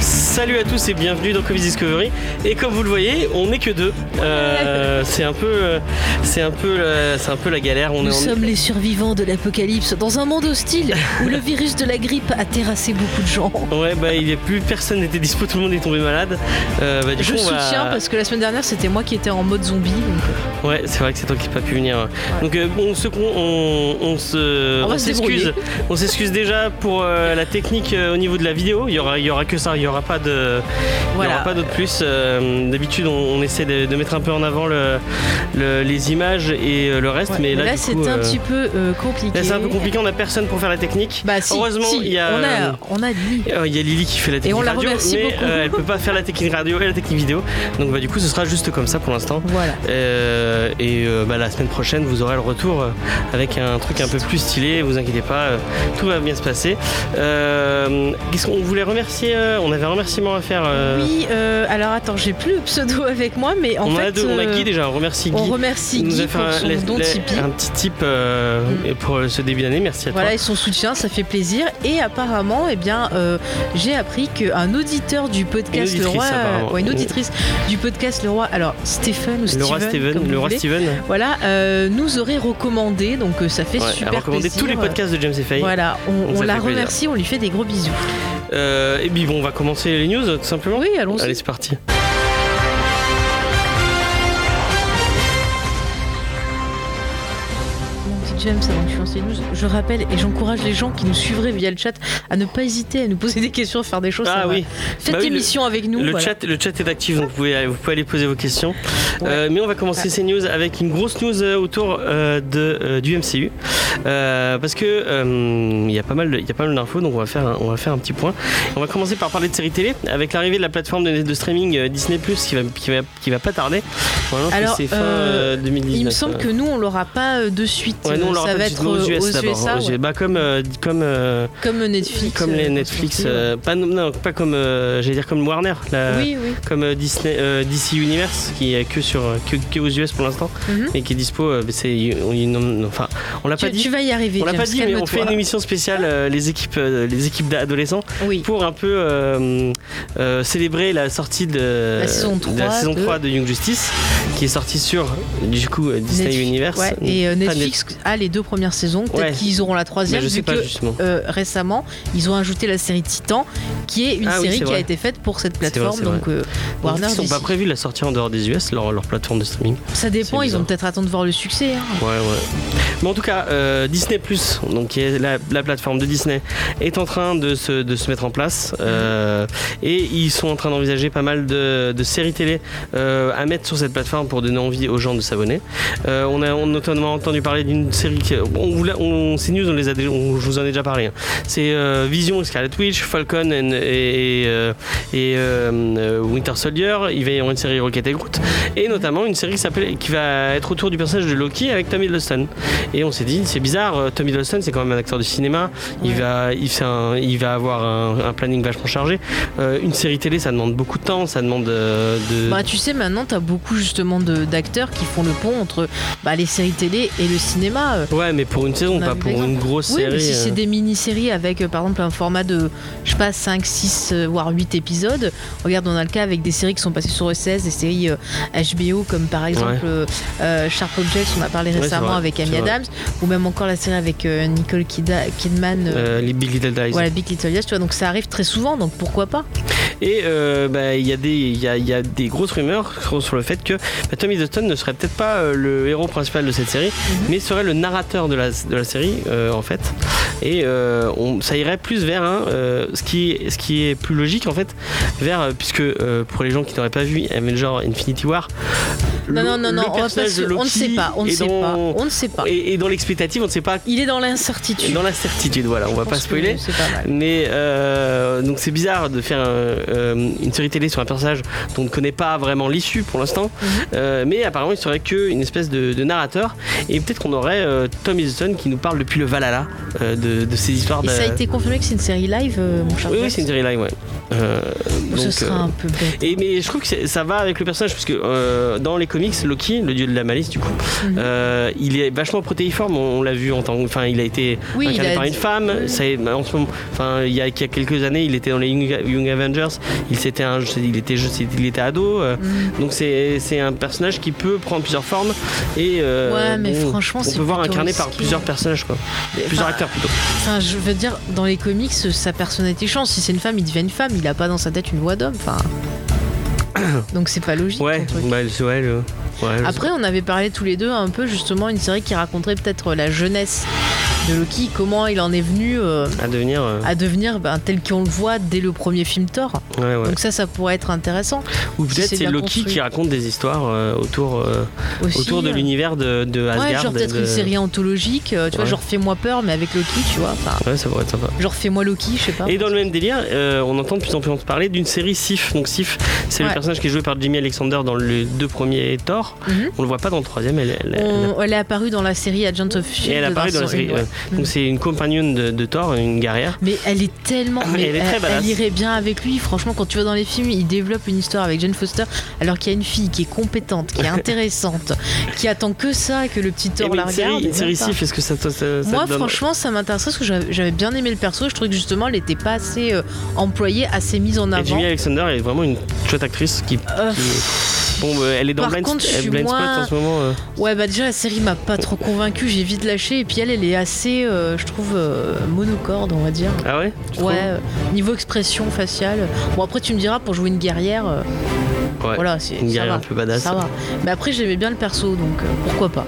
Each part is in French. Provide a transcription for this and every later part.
Salut à tous et bienvenue dans Comics Discovery. Et comme vous le voyez, on n'est que deux. Euh, c'est un peu, euh, c'est un peu, la- c'est un peu la galère. On Nous est en- sommes les survivants de l'apocalypse dans un monde hostile où le virus de la grippe a terrassé beaucoup de gens. Ouais, bah il y a plus personne n'était dispo, tout le monde est tombé malade. Euh, bah, du Je coup, on va- soutiens parce que la semaine dernière c'était moi qui étais en mode zombie. donc, Ouais, c'est vrai que c'est toi qui n'as pas pu venir. Donc euh, bon, on se, on, on se, On s'excuse. On s'excuse déjà pour euh, la technique euh, au niveau de la vidéo. Il y aura, il y aura que ça. Il y aura pas de, il y Voilà. aura pas d'autre plus. Euh, D'habitude, on, on essaie de, de mettre un peu en avant le, le- les images et euh, le reste, ouais. mais là, coup, un euh, petit peu compliqué. c'est un peu compliqué. On n'a personne pour faire la technique. Bah si, Heureusement, si, il y a, on a, on a Lily. Il y a Lily qui fait la technique on la radio, remercie mais beaucoup. elle peut pas faire la technique radio et la technique vidéo. Donc bah, du coup, ce sera juste comme ça pour l'instant. Voilà. Et bah, la semaine prochaine, vous aurez le retour avec un truc un peu plus stylé. Vous inquiétez pas, tout va bien se passer. Euh, Qu'est-ce qu'on voulait remercier On avait un remerciement à faire. euh, Oui, euh, alors attends, j'ai plus le pseudo avec moi, mais en on, fait, a deux, on a euh, Guy déjà. On remercie Guy. on remercie Il nous Guy a fait pour un, son la- don la- Tipeee. un petit tip Mm. pour ce début d'année. Merci à toi. Voilà, et son soutien, ça fait plaisir. Et apparemment, eh bien, j'ai appris qu'un auditeur du podcast Le Roi, ouais, une auditrice du podcast Le Roi, alors Stéphane ou le roi Steven, le roi Steven. voilà, nous aurait recommandé, donc ça fait Ouais, a super recommandé plaisir. tous les podcasts de James et Faye. Voilà, on, la remercie, on lui fait des gros bisous. Euh, et puis bon, on va commencer les news tout simplement. Oui, allons-y. Allez, c'est parti. James, avant news, je rappelle et j'encourage les gens qui nous suivraient via le chat à ne pas hésiter à nous poser des questions, à faire des choses. Ah oui. Faites Bah oui, l'émission avec nous. Le, voilà. chat, le chat est actif, donc vous pouvez, vous pouvez aller poser vos questions. Euh, mais on va commencer ces news avec une grosse news euh, autour euh, de, euh, du MCU. Parce que il y a pas mal d'infos, donc on va, faire un, on va faire un petit point. On va commencer par parler de séries télé, avec l'arrivée de la plateforme de, de streaming Disney Plus qui va, qui, va, qui va pas tarder. Normalement, Alors, c'est fin 2019. Il me semble euh. que nous, on l'aura pas de suite. Ouais, l'aura ça pas va être aux US d'abord. Ouais. bah, comme euh, comme euh, comme Netflix. comme les Netflix, euh, pas non pas comme euh, j'allais dire comme Warner. la- oui, oui. comme Disney, DC Universe qui est que sur que, que aux US pour l'instant Mhm. et qui est dispo. c'est on- on- enfin on l'a pas Tu, dit. tu vas y arriver. On l'a pas James, dit, mais on fait une émission spéciale les équipes les équipes d'adolescents Oui. pour un peu célébrer la sortie de La saison de la 3 saison de- 3 de Young Justice qui est sortie sur du coup Disney Netflix- Universe. Ouais, et Netflix les deux premières saisons. Peut-être Ouais. qu'ils auront la Mais troisième. je sais pas que justement. euh, récemment, ils ont ajouté la série Titan, qui est une Ah oui, série qui a été faite pour cette plateforme. vrai. donc euh, Warner, Ils n'ont pas prévu la sortie en dehors des US, leur, leur plateforme de streaming. ça dépend. Ils bizarre. peut-être attendre de voir le succès. hein. Ouais, ouais. Mais en tout cas, euh, Disney Plus, donc qui est la, la plateforme de Disney, est en train de se, de se mettre en place. euh, et ils sont en train d'envisager pas mal de, de séries télé euh, à mettre sur cette plateforme pour donner envie aux gens de s'abonner. Euh, on a on a notamment entendu parler d'une série. Qui- on, vous on- on les a on- je vous en ai déjà parlé. hein. C'est euh, Vision et Scarlet Witch, Falcon and- et, et, euh, euh, Winter Soldier. Il va y avoir une série Rocket et Groot. Et notamment une série qui, s'appelle- qui va être autour du personnage de Loki avec Tom Hiddleston. Et on s'est dit, c'est bizarre, Tom Hiddleston, c'est quand même un acteur de cinéma. Il, Ouais. va, il, un- il va avoir un, un planning vachement chargé. Euh, une série télé, ça demande beaucoup de temps, ça demande de. Bah, tu sais, maintenant, tu as beaucoup justement de- d'acteurs qui font le pont entre bah, les séries télé et le cinéma. Euh. ouais, mais pour une saison, pas pour une grosse Oui, série. mais si euh. c'est des mini-séries avec euh, par exemple un format de, je sais pas, 5, 6, euh, voire 8 épisodes, regarde, on a le cas avec des séries qui sont passées sur ESS, des séries euh, HBO comme par exemple Ouais. euh, euh, Sharp Objects, on a parlé récemment avec Amy. Adams, ou même encore la série avec euh, Nicole Kida- Kidman. euh, Euh, les Big Little Lies. Voilà, Big Little Lies, tu vois, donc ça arrive très souvent, donc pourquoi pas? Et euh, bah, il y, a des- y, a, y a des grosses rumeurs sur, sur le fait que bah, Tom Hiddleston ne serait peut-être pas euh, le héros principal de cette série, mais serait le narrateur de la, de la série euh, en fait. Et euh, on- ça irait plus vers un, euh, ce, qui, ce qui est plus logique en fait, vers, puisque pour les gens qui n'auraient pas vu Avenger Infinity War, Non, non, non, non, on, ne sait pas, on ne sait pas, on ne sait pas. Et, et dans l'expectative, on ne sait pas. Il est dans l'incertitude. Dans l'incertitude, voilà, on va pas spoiler. Pas. Mais donc c'est bizarre de faire un, une série télé sur un personnage dont on ne connaît pas vraiment l'issue pour l'instant. Mhm. Mais apparemment il serait qu'une espèce de, de narrateur. Et peut-être qu'on aurait euh, Tom Hiddleston qui nous parle depuis le Valhalla euh, de, de ces histoires Et de. ça a été confirmé que c'est une série live, euh, mon cher Oui, oui, c'est une série live, ouais. Euh, Ou Ce donc, sera un peu bête. et mais je trouve que ça va avec le personnage parce que dans les comics, Loki, le dieu de la malice du coup, Mhm. il est vachement protéiforme. On, on l'a vu en tant, enfin, il a été Oui, incarné a par une femme. Ça en ce moment, enfin, il y, a, il y a quelques années, il était dans les Young, Young Avengers. Il s'était, il était, juste- il était ado. Mhm. donc c'est, un personnage qui peut prendre plusieurs formes et Ouais, mais bon, franchement, on peut voir incarné par plusieurs personnages quoi, plusieurs acteurs plutôt. Enfin, je veux dire, dans les comics, sa personnalité change. Si c'est une femme, il devient une femme. Il a pas dans sa tête une voix d'homme. Enfin, donc c'est pas logique. Ouais, truc. bah, ouais, le- ouais, Après, on avait parlé tous les deux un peu justement une série qui raconterait peut-être la jeunesse de Loki, comment il en est venu euh, à devenir. euh, à devenir ben, tel qu'on le voit dès le premier film Thor. ouais, ouais. Donc ça, ça pourrait être intéressant Ou peut-être c'est Loki construit. qui raconte des histoires euh, autour, aussi. autour de l'univers de, de Asgard. Ouais, genre peut-être de- une série anthologique, tu vois, genre fais-moi peur, mais avec Loki, tu vois. Ouais, ça pourrait être sympa. genre fais-moi Loki, je sais pas. Et dans le même délire, on entend de plus en plus parler d'une série Sif. Donc Sif, c'est le personnage qui est joué par Jimmy Alexander dans les deux premiers Thor. Mhm. On le voit pas dans le troisième. Elle, elle- elle- On- elle est apparue dans la série Agent of et Shield. elle apparaît dans la série. une, ouais. Donc c'est une compagnonne de, de Thor, une guerrière. Mais elle est tellement. Elle mais est très badass. elle irait bien avec lui. Franchement, quand tu vas dans les films, il développe une histoire avec Jane Foster, alors qu'il y a une fille qui est compétente, qui est intéressante, qui attend que ça et que le petit Et Thor oui, la série, regarde. une et série pas. Sif, est-ce que ça, ça, ça- Moi, te donne- franchement, ça m'intéresserait parce que j'avais bien aimé le perso. Je trouvais que justement, elle n'était pas assez euh, employée, assez mise en Et avant. Jimmy Alexander est vraiment une chouette actrice qui. Euh, qui- Bon, bah, elle est dans Par Blind, contre, je suis Blind Spot moins- en ce moment. euh. Ouais, bah déjà, la série m'a pas trop convaincue. J'ai vite lâché. Et puis elle, elle est assez, euh, je trouve, euh, monocorde, on va dire. Ah ouais tu trouves Ouais, euh, niveau expression faciale. Bon, après, tu me diras, pour jouer une guerrière, euh, Ouais. voilà, c'est Une ça guerrière va, un peu badass. Ça va. Mais après, j'aimais bien le perso, donc euh, pourquoi pas.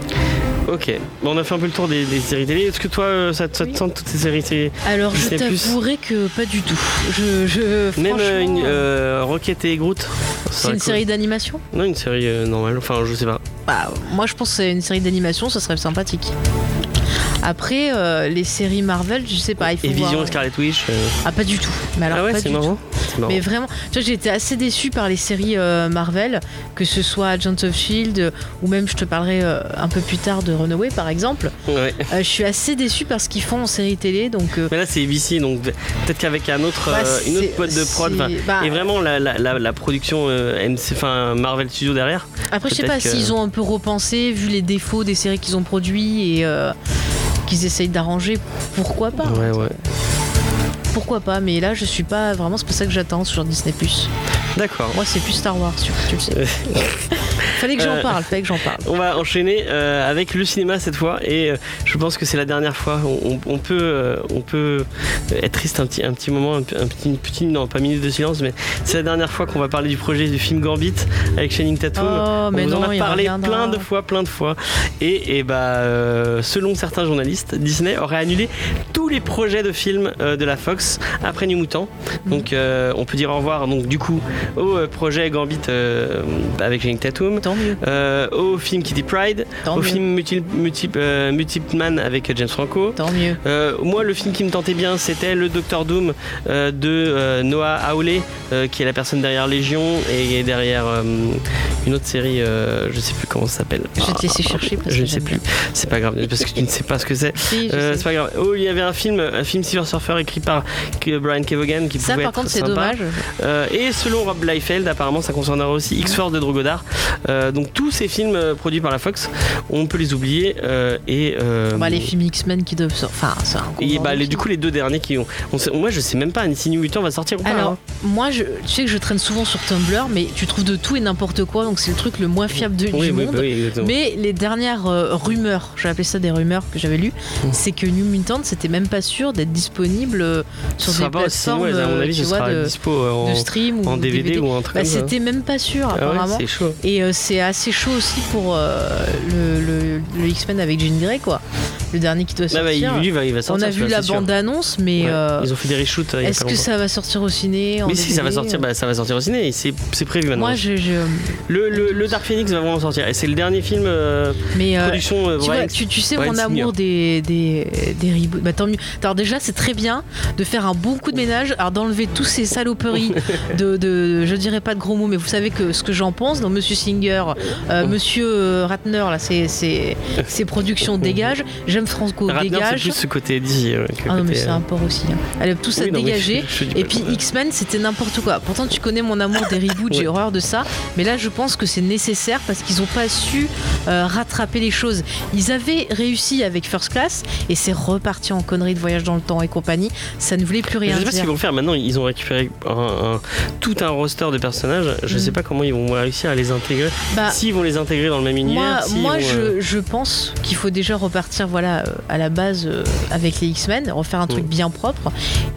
Ok, bon, on a fait un peu le tour des, des séries télé. Est-ce que toi, euh, ça, te- ça te Oui. tente toutes ces séries télé Alors, je t'avouerai que pas du tout. Je, je Même euh, une, euh, Rocket et Groot c'est une cool. série d'animation? Non, une série euh, normale. Enfin, je sais pas. Bah, moi, je pense que c'est une série d'animation, ça serait sympathique. Après, euh, les séries Marvel, je sais pas, il faut Et Vision voir. et Scarlet Witch. euh, Ah, pas du tout. Mais alors, ah ouais, pas c'est du marrant. Marrant. Mais vraiment, tu vois, j'ai été assez déçue par les séries euh, Marvel, que ce soit Agents of Shield euh, ou même je te parlerai euh, un peu plus tard de Runaway par exemple. Ouais. Euh, je suis assez déçue par ce qu'ils font en série télé, donc. euh, Mais là, c'est ABC, donc peut-être qu'avec un autre, bah, euh, une autre boîte de prod. bah, Et vraiment, la, la, la, la production euh, MC, enfin, Marvel Studios derrière. Après, je sais pas que- s'ils ont un peu repensé, vu les défauts des séries qu'ils ont produits et euh, qu'ils essayent d'arranger. Pourquoi pas Ouais, ouais. Pourquoi pas Mais là, je suis pas vraiment. C'est pour ça que j'attends sur Disney D'accord. Moi, c'est plus Star Wars, tu, tu le sais. Fallait que j'en Euh, parle. Fallait que j'en parle. On va enchaîner euh, avec le cinéma cette fois et euh, je pense que c'est la dernière fois. On, on- on peut, on peut être triste un petit, un petit moment, un, petit, une petite, non pas minute de silence, mais c'est la dernière fois qu'on va parler du projet du film Gambit avec Channing Tatum. Oh, on en a parlé plein de fois, plein de fois. Et, et bah, selon certains journalistes, Disney aurait annulé tous les projets de films de la Fox après New Mutant. Mhm. Donc, euh, on peut dire au revoir. Donc, du coup, au projet Gambit euh, avec Channing Tatum. Tant mieux. Euh, au film Kitty Pride, Tant au mieux. film Multi, Multi, euh, Multiple Man avec James Franco. Tant mieux. Euh, moi, le film qui me tentait bien, c'était le Docteur Doom de Noah Hawley, qui est la personne derrière Légion et derrière une autre série, je sais plus comment ça s'appelle. Je te laisser chercher parce Je que ne sais plus. C'est pas grave, parce que tu ne sais pas ce que c'est. Si, je c'est pas grave. Oh, il y avait un film, un film Silver Surfer écrit par K- Brian Kevogan qui Ça, pouvait par être contre, c'est dommage. Et selon Rob Liefeld, apparemment, ça concernera aussi X-Force de Drogodar. Euh, donc tous ces films euh, produits par la Fox, on peut les oublier. euh, et euh, Bah, les films X-Men qui doivent sortir. Enfin, et bah, les- du coup, les deux derniers qui ont. on sait- moi, je sais même pas si New Mutant va sortir ou pas. Alors, hein. moi, je, tu sais que je traîne souvent sur Tumblr, mais tu trouves de tout et n'importe quoi, donc c'est le truc le moins fiable de- oui, du oui, monde. bah oui. Mais les dernières rumeurs, j'ai appelé ça des rumeurs que j'avais lues, Mm. c'est que New Mutant c'était même pas sûr d'être disponible sur des plateformes à mon avis, tu ce vois, sera de, dispo en, de stream ou en DVD, ou un truc Bah, c'était même pas sûr Ah ouais, apparemment. c'est chaud. et c'est assez chaud aussi pour euh, le, X-Men avec Jean Grey quoi. Le dernier qui doit Ah bah, sortir. lui, va- il va On a vu la bande-annonce, mais Ouais. euh, Ils ont fait des reshoots. euh, est-ce que ça va sortir au ciné Mais si, ça va sortir, bah, ça va sortir au ciné. C'est prévu maintenant. Moi, je, je- le, le, le Dark Phoenix va vraiment sortir. Et c'est le dernier film euh, mais euh, production euh, tu, vois, tu, tu sais Brian mon amour des, des, des reboots. Bah tant mieux. Alors déjà c'est très bien de faire un bon coup de ménage, alors d'enlever tous ces saloperies de, de, je dirais pas de gros mots, mais vous savez que ce que j'en pense. Donc Monsieur Singer, euh, Monsieur euh, Ratner là, ses productions dégagent. J'aime Franco Ratner, c'est dégage. plus ce côté DC. euh, Ah non mais c'est euh, un port aussi. hein. Elle a tout ça oui, dégagé. je- je Et puis X-Men, c'était n'importe quoi. Pourtant, tu connais mon amour des reboots, j'ai Ouais. horreur de ça. Mais là, je pense que c'est nécessaire parce qu'ils n'ont pas su euh, rattraper les choses. Ils avaient réussi avec First Class et c'est reparti en connerie de voyage dans le temps et compagnie. Ça ne voulait plus Je rien sais pas ce qu'ils vont faire maintenant. Ils ont récupéré un- un- tout un roster de personnages. Je Mhm. sais pas comment ils vont réussir à les intégrer. Bah, S'ils vont les intégrer dans le même univers. moi, moi vont, euh, je, je pense qu'il faut déjà repartir voilà, euh, à la base euh, avec les X-Men, refaire un truc Mm. bien propre.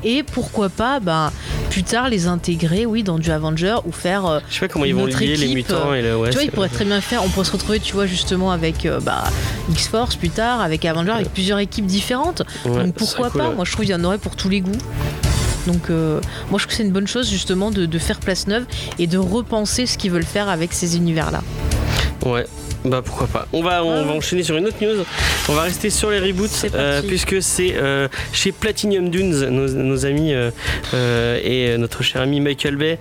Et pourquoi pas, ben, plus tard, les intégrer, oui, dans du Avenger ou faire. euh, Je sais pas comment ils vont lier les équipe, mutants et le. Ouais, tu vois, ils pourraient très bien faire. On pourrait se retrouver, tu vois, justement avec bah, X-Force plus tard, avec Avenger, avec plusieurs équipes différentes. ouais, Donc pourquoi cool, pas. Moi, je trouve qu'il y en aurait pour tous les goûts. Donc, euh, moi, je trouve que c'est une bonne chose, justement, de, de faire place neuve et de repenser ce qu'ils veulent faire avec ces univers-là. Ouais. Bah pourquoi pas. On va, on Ouais. va enchaîner sur une autre news. On va rester sur les reboots euh, puisque c'est euh, chez Platinum Dunes, nos, nos amis euh, et notre cher ami Michael Bay,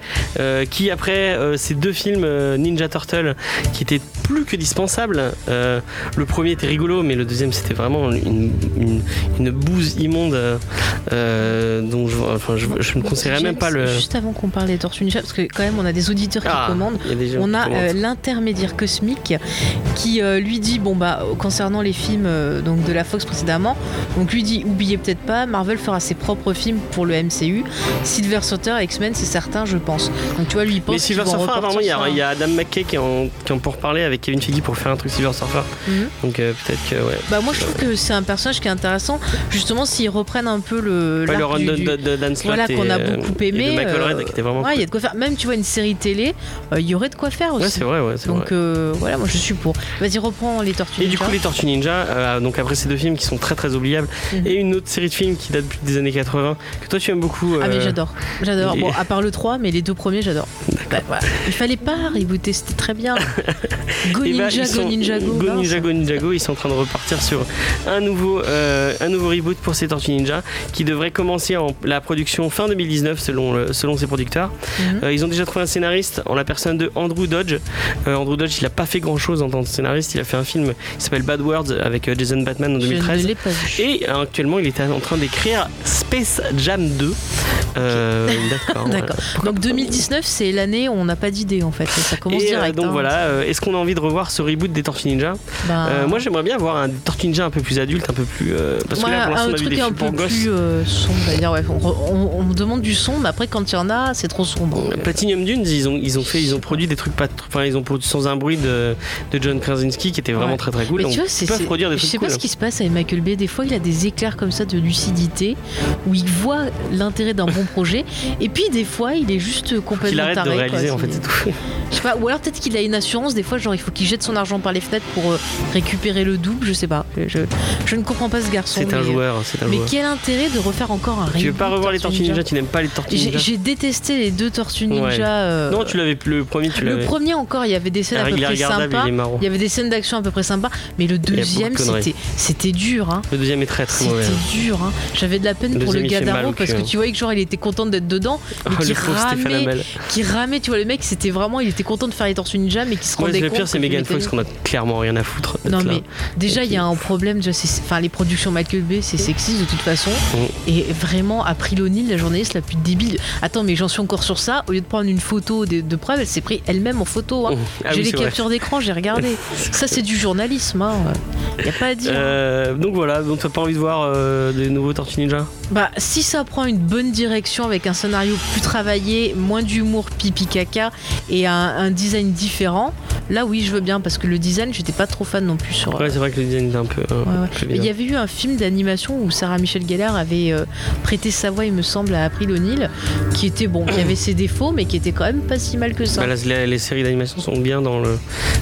qui après ces deux films Ninja Turtle, qui étaient plus que dispensables. le premier était rigolo, mais le deuxième c'était vraiment une, une, une bouse immonde. dont je, enfin, je, je ne conseillerais même pas le. Juste avant qu'on parle des Tortues Ninja, parce que quand même, on a des auditeurs qui Ah, commandent. a On a l'intermédiaire cosmique qui euh, lui dit bon bah concernant les films euh, donc de la Fox précédemment donc lui dit oubliez peut-être pas Marvel fera ses propres films pour le MCU Silver Surfer X-Men c'est certain je pense donc tu vois lui il pense Mais Silver Surfer, apparemment, il y, a- repartir il y a Adam McKay qui est en, qui en pour parler avec Kevin Feige pour faire un truc Silver Surfer. sur- Mhm. Donc euh, peut-être que, ouais. bah moi je trouve que c'est un personnage qui est intéressant justement s'ils reprennent un peu le Ouais, le run du- de, Dan Slott voilà qu'on a beaucoup aimé Red qui était vraiment ouais il y a de quoi faire même tu vois une série télé il y aurait de quoi faire aussi Ouais, c'est vrai, ouais, donc vrai. voilà moi je suis pour vas-y reprends les Tortues Et du Ninja. coup, les Tortues Ninja, euh, donc après ces deux films qui sont très très oubliables, Mhm. et une autre série de films qui date depuis des années 80, que toi tu aimes beaucoup. Ah mais euh, j'adore, j'adore. Bon, à part le 3, mais les deux premiers, j'adore. Bah, voilà. Il fallait pas rebooter, c'était très bien. Go eh ben, Ninja, ils sont- Go Ninja Go. Go mince. Ninja, Go Ninja Go, ils sont en train de repartir sur un nouveau, euh, un nouveau reboot pour ces Tortues Ninja qui devrait commencer en la production fin 2019 selon, le- selon ses producteurs. Mhm. Ils ont déjà trouvé un scénariste en la personne de Andrew Dodge. Andrew Dodge, il a pas fait grand chose en tant que scénariste, il a fait un film qui s'appelle Bad Words avec euh, Jason Batman en Je 2013. ne l'ai pas vu. Et euh, actuellement, il est en train d'écrire Space Jam 2. Euh, D'accord. Donc 2019, c'est l'année où on n'a pas d'idée en fait. Ça commence Et direct. donc hein. voilà, est-ce qu'on a envie de revoir ce reboot des Tortues Ninja? Bah, Euh, Moi j'aimerais bien voir un Tortue Ninja un peu plus adulte, un peu plus. euh, parce que là pour l'instant on a vu des un films peu pour gosses. plus sombre. Ouais. On, on- on demande du son, mais après quand il y en a, c'est trop sombre. Platinum Dunes, ils ont, ils ont fait, ils ont produit des trucs pas, enfin ils ont produit sans un bruit de, de John Krasinski qui était vraiment Ouais. très très cool. Mais tu vois, c'est, peuvent c'est- produire des je sais cool. pas ce qui se passe avec Michael Bay. Des fois, il a des éclairs comme ça de lucidité où il voit l'intérêt d'un bon projet, et puis des fois, il est juste complètement arrête de taré. quoi. réaliser en fait, c'est tout. Je sais pas, ou alors peut-être qu'il a une assurance, des fois, genre il faut qu'il jette son argent par les fenêtres pour euh, récupérer le double, je sais pas. Je, je ne comprends pas ce garçon. C'est un mais, euh, joueur, c'est un Mais joueur. quel intérêt de refaire encore un Tu veux pas revoir les Tortues Ninja Tu n'aimes pas les Tortues Ninja j'ai détesté les deux Tortues Ninja. Ouais. euh, Non, tu l'avais le premier, tu le premier encore, il y avait des scènes à peu il est près sympas. Il y avait des scènes d'action à peu près sympas, mais le de deuxième, c'était c'était dur. Hein. Le deuxième est très très mauvais. C'était dur. Hein. J'avais de la peine Le pour le gars d'Arrow parce que hein. tu voyais que genre il était content d'être dedans, mais Ah, qui le ramait, qui ramait. Tu vois le mec, c'était vraiment, il était content de faire les Tortues Ninja, mais qui se rendait le compte. pire, c'est Megan Fox qu'on a clairement rien à foutre. Non mais déjà il y a un problème, enfin les productions Michael Bay c'est sexiste de toute façon Mm. et vraiment April O'Neil la journaliste la plus débile. Attends mais j'en suis encore sur ça, au lieu de prendre une photo de, preuve elle s'est pris elle-même en photo. hein. Ah j'ai les captures d'écran, j'ai regardé. Ça c'est du journalisme, hein. y a pas à dire. Euh, donc voilà, donc t'as pas envie de voir euh, des nouveaux Tortues Ninja? Bah si ça prend une bonne direction avec un scénario plus travaillé, moins d'humour pipi caca et un, un design différent, là oui, je veux bien parce que le design, j'étais pas trop fan non plus sur. Ouais, c'est vrai que le design est un peu. euh, Ouais, ouais. il y avait eu un film d'animation où Sarah Michelle Gellar avait euh, prêté sa voix, il me semble, à April O'Neil, qui était bon, qui avait ses défauts, mais qui était quand même pas si mal que ça. Bah, les, les séries d'animation sont bien dans le.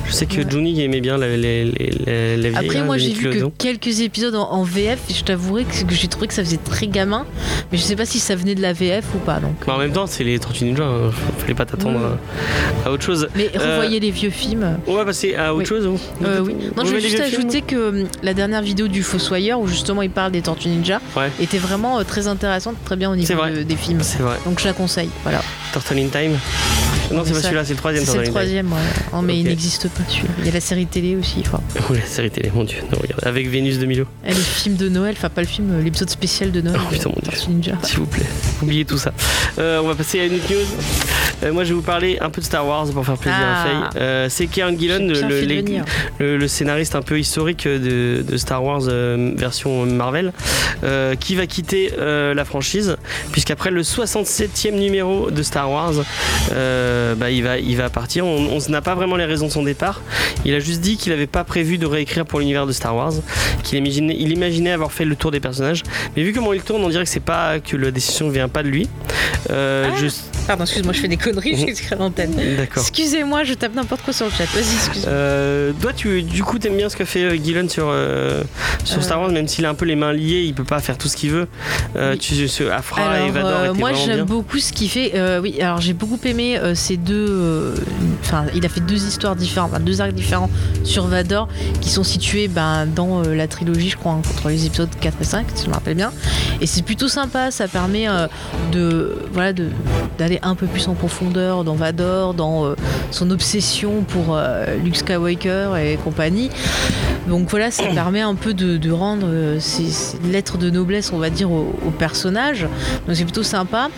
Je sais que Ouais. Johnny aimait bien la, les, la vieille, Après, là, moi, j'ai vu que quelques épisodes en, en VF, et je t'avouerai que, que j'ai trouvé que ça faisait très gamin, mais je sais pas si ça venait de la VF ou pas. Donc. Bah, en même temps, c'est les Tortues Ninja, hein. fallait pas t'attendre à, à autre chose. Mais Euh, revoyez les vieux films. On va passer à autre Oui. chose Euh, oui. Non, je vais les juste ajouter que hum, la dernière vidéo du Fossoyeur, où justement il parle des Tortues Ninja, Ouais. était vraiment euh, très intéressante, très bien au niveau de- des films. Vrai. Donc je la conseille. Voilà. Turtle in Time Non, c'est pas celui-là, c'est le troisième C'est le troisième, ouais. Oh, mais il n'existe pas celui-là. Il y a la série télé aussi. Enfin, Oh, la série télé, mon dieu. Non, regarde. Avec Vénus de Milo. et le film de Noël, enfin pas le film, euh, l'épisode spécial de Noël. Oh, putain, mon Dieu. S'il vous plaît, oubliez tout ça. Euh, on va passer à une autre news. Euh, moi, je vais vous parler un peu de Star Wars pour faire plaisir Ah. à Faye. Euh, c'est Kieran Gillen, le, scénariste un peu historique de, de Star Wars euh, version Marvel, euh, qui va quitter euh, la franchise, puisqu'après le 67e numéro de Star Wars, euh, bah, il, va, il va partir. On n'a pas vraiment les raisons de son départ. Il a juste dit qu'il n'avait pas prévu de réécrire pour l'univers de Star Wars, qu'il imaginait, il imaginait avoir fait le tour des personnages. Mais vu comment il tourne, on dirait que c'est pas que la décision vient pas de lui. Euh, Ah. je- Pardon, excuse-moi, je fais des conneries, écrit à l'antenne. D'accord. Excusez-moi, je tape n'importe quoi sur le chat. Vas-y, excuse-moi. Euh, toi, tu, du coup, t'aimes bien ce que fait euh, Gillen sur, euh, sur. Star Wars, même s'il a un peu les mains liées, il peut pas faire tout ce qu'il veut. Oui. tu, ce Afra et Alors, Vador euh, étaient moi j'aime beaucoup ce qu'il fait. Oui, alors j'ai beaucoup aimé ces deux. Enfin, il a fait deux histoires différentes, enfin, deux arcs différents sur Vador qui sont situés ben, dans la trilogie, je crois, hein, entre les épisodes 4 et 5, si je me rappelle bien. Et c'est plutôt sympa, ça permet de voilà de d'aller un peu plus en profondeur dans Vador, dans euh, son obsession pour euh, Luke Skywalker et compagnie. Donc voilà, ça permet un peu de, de rendre euh, ces, ces lettres de noblesse, on va dire, au, au personnage. Donc c'est plutôt sympa.